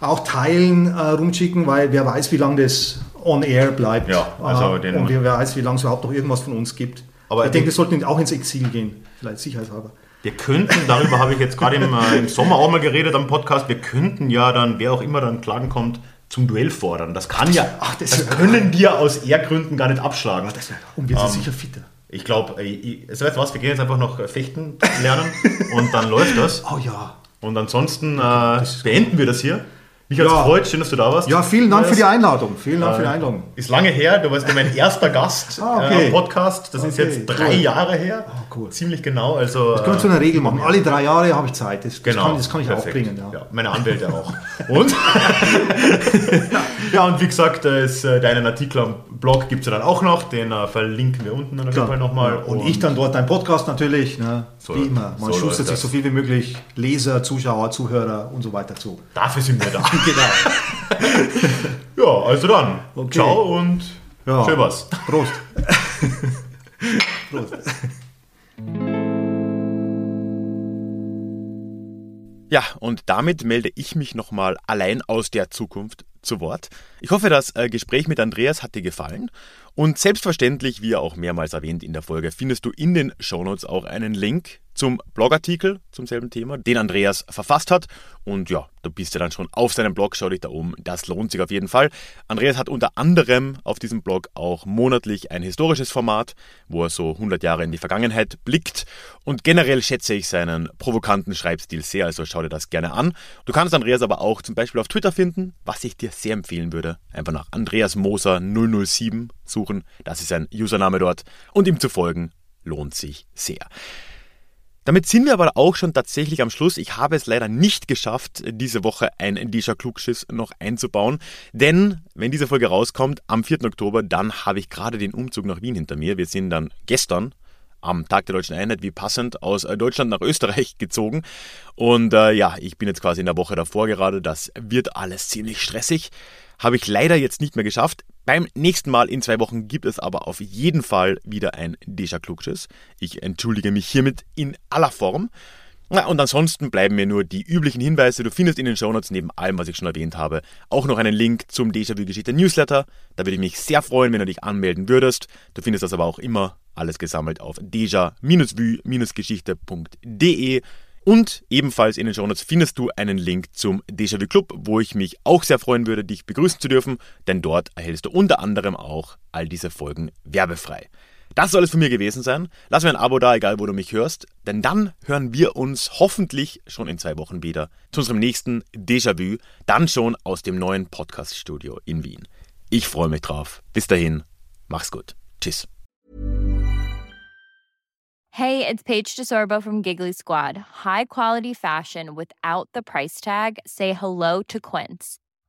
auch teilen, äh, rumschicken, weil wer weiß, wie lange das on air bleibt. Ja, also äh, den und wer weiß, wie lange es überhaupt noch irgendwas von uns gibt. Aber ich denke, wir sollten auch ins Exil gehen, vielleicht sicherheitshalber. Wir könnten, darüber habe ich jetzt gerade im, äh, im, Sommer auch mal geredet am Podcast, wir könnten ja dann, wer auch immer dann klagen kommt, zum Duell fordern. Das kann ja, ach, das, das können wir aus Ehrgründen gar nicht abschlagen. Ach, wär, und wir sind ähm, sicher fitter. Ich glaube, äh, weißt du was, wir gehen jetzt einfach noch fechten lernen [laughs] und dann läuft das. Oh ja. Und ansonsten äh, beenden wir das hier. Mich hat es ja. gefreut, schön, dass du da warst. Ja, vielen Dank für die Einladung. Vielen Dank äh, für die Einladung. Ist lange her, du warst mein erster Gast ah, okay. äh, am Podcast. Das okay, ist jetzt drei cool. Jahre her. Cool. Ziemlich genau. Also, das können wir zu einer Regel machen. Alle drei Jahre habe ich Zeit. Das, genau. das, kann, das kann ich Perfekt. auch bringen. Ja. meine Anwälte auch. Und? [laughs] ja, und wie gesagt, ist, äh, deinen Artikel am Blog gibt es ja dann auch noch. Den uh, verlinken wir unten dann auf nochmal. Und, und, ich dann dort deinen Podcast natürlich. Ne? So, wie immer. Man so schustert sich so viel wie möglich Leser, Zuschauer, Zuhörer und so weiter zu. Dafür sind wir da. [laughs] genau. [laughs] ja, also dann. Okay. Ciao und ja. schön was. Prost. Prost. Ja, und damit melde ich mich nochmal allein aus der Zukunft zu Wort. Ich hoffe, das äh, Gespräch mit Andreas hat dir gefallen. Und selbstverständlich, wie auch mehrmals erwähnt in der Folge, findest du in den Shownotes auch einen Link zum Blogartikel zum selben Thema, den Andreas verfasst hat. Und ja, du bist ja dann schon auf seinem Blog, schau dich da um, das lohnt sich auf jeden Fall. Andreas hat unter anderem auf diesem Blog auch monatlich ein historisches Format, wo er so 100 Jahre in die Vergangenheit blickt. Und generell schätze ich seinen provokanten Schreibstil sehr, also schau dir das gerne an. Du kannst Andreas aber auch zum Beispiel auf Twitter finden, was ich dir sehr empfehlen würde. Einfach nach Andreas Moser 007 suchen, das ist sein Username dort. Und ihm zu folgen lohnt sich sehr. Damit sind wir aber auch schon tatsächlich am Schluss. Ich habe es leider nicht geschafft, diese Woche ein Disha Klugschiss noch einzubauen. Denn wenn diese Folge rauskommt, am 4. Oktober, dann habe ich gerade den Umzug nach Wien hinter mir. Wir sind dann gestern am Tag der Deutschen Einheit, wie passend, aus äh, Deutschland nach Österreich [laughs] gezogen. Und äh, ja, ich bin jetzt quasi in der Woche davor gerade. Das wird alles ziemlich stressig. Habe ich leider jetzt nicht mehr geschafft. Beim nächsten Mal in zwei Wochen gibt es aber auf jeden Fall wieder ein Deja Klugschiss. Ich entschuldige mich hiermit in aller Form. Na, und ansonsten bleiben mir nur die üblichen Hinweise. Du findest in den Shownotes neben allem, was ich schon erwähnt habe, auch noch einen Link zum Déjà-vu-Geschichte Newsletter. Da würde ich mich sehr freuen, wenn du dich anmelden würdest. Du findest das aber auch immer alles gesammelt auf deja-vu-geschichte.de Und ebenfalls in den Shownotes findest du einen Link zum Déjà-vu Club, wo ich mich auch sehr freuen würde, dich begrüßen zu dürfen, denn dort erhältst du unter anderem auch all diese Folgen werbefrei. Das soll es von mir gewesen sein. Lass mir ein Abo da, egal wo du mich hörst, denn dann hören wir uns hoffentlich schon in zwei Wochen wieder zu unserem nächsten Déjà-vu, dann schon aus dem neuen Podcast-Studio in Wien. Ich freue mich drauf. Bis dahin, mach's gut. Tschüss. Hey, it's Paige DeSorbo from Giggly Squad. High quality fashion without the price tag. Say hello to Quince.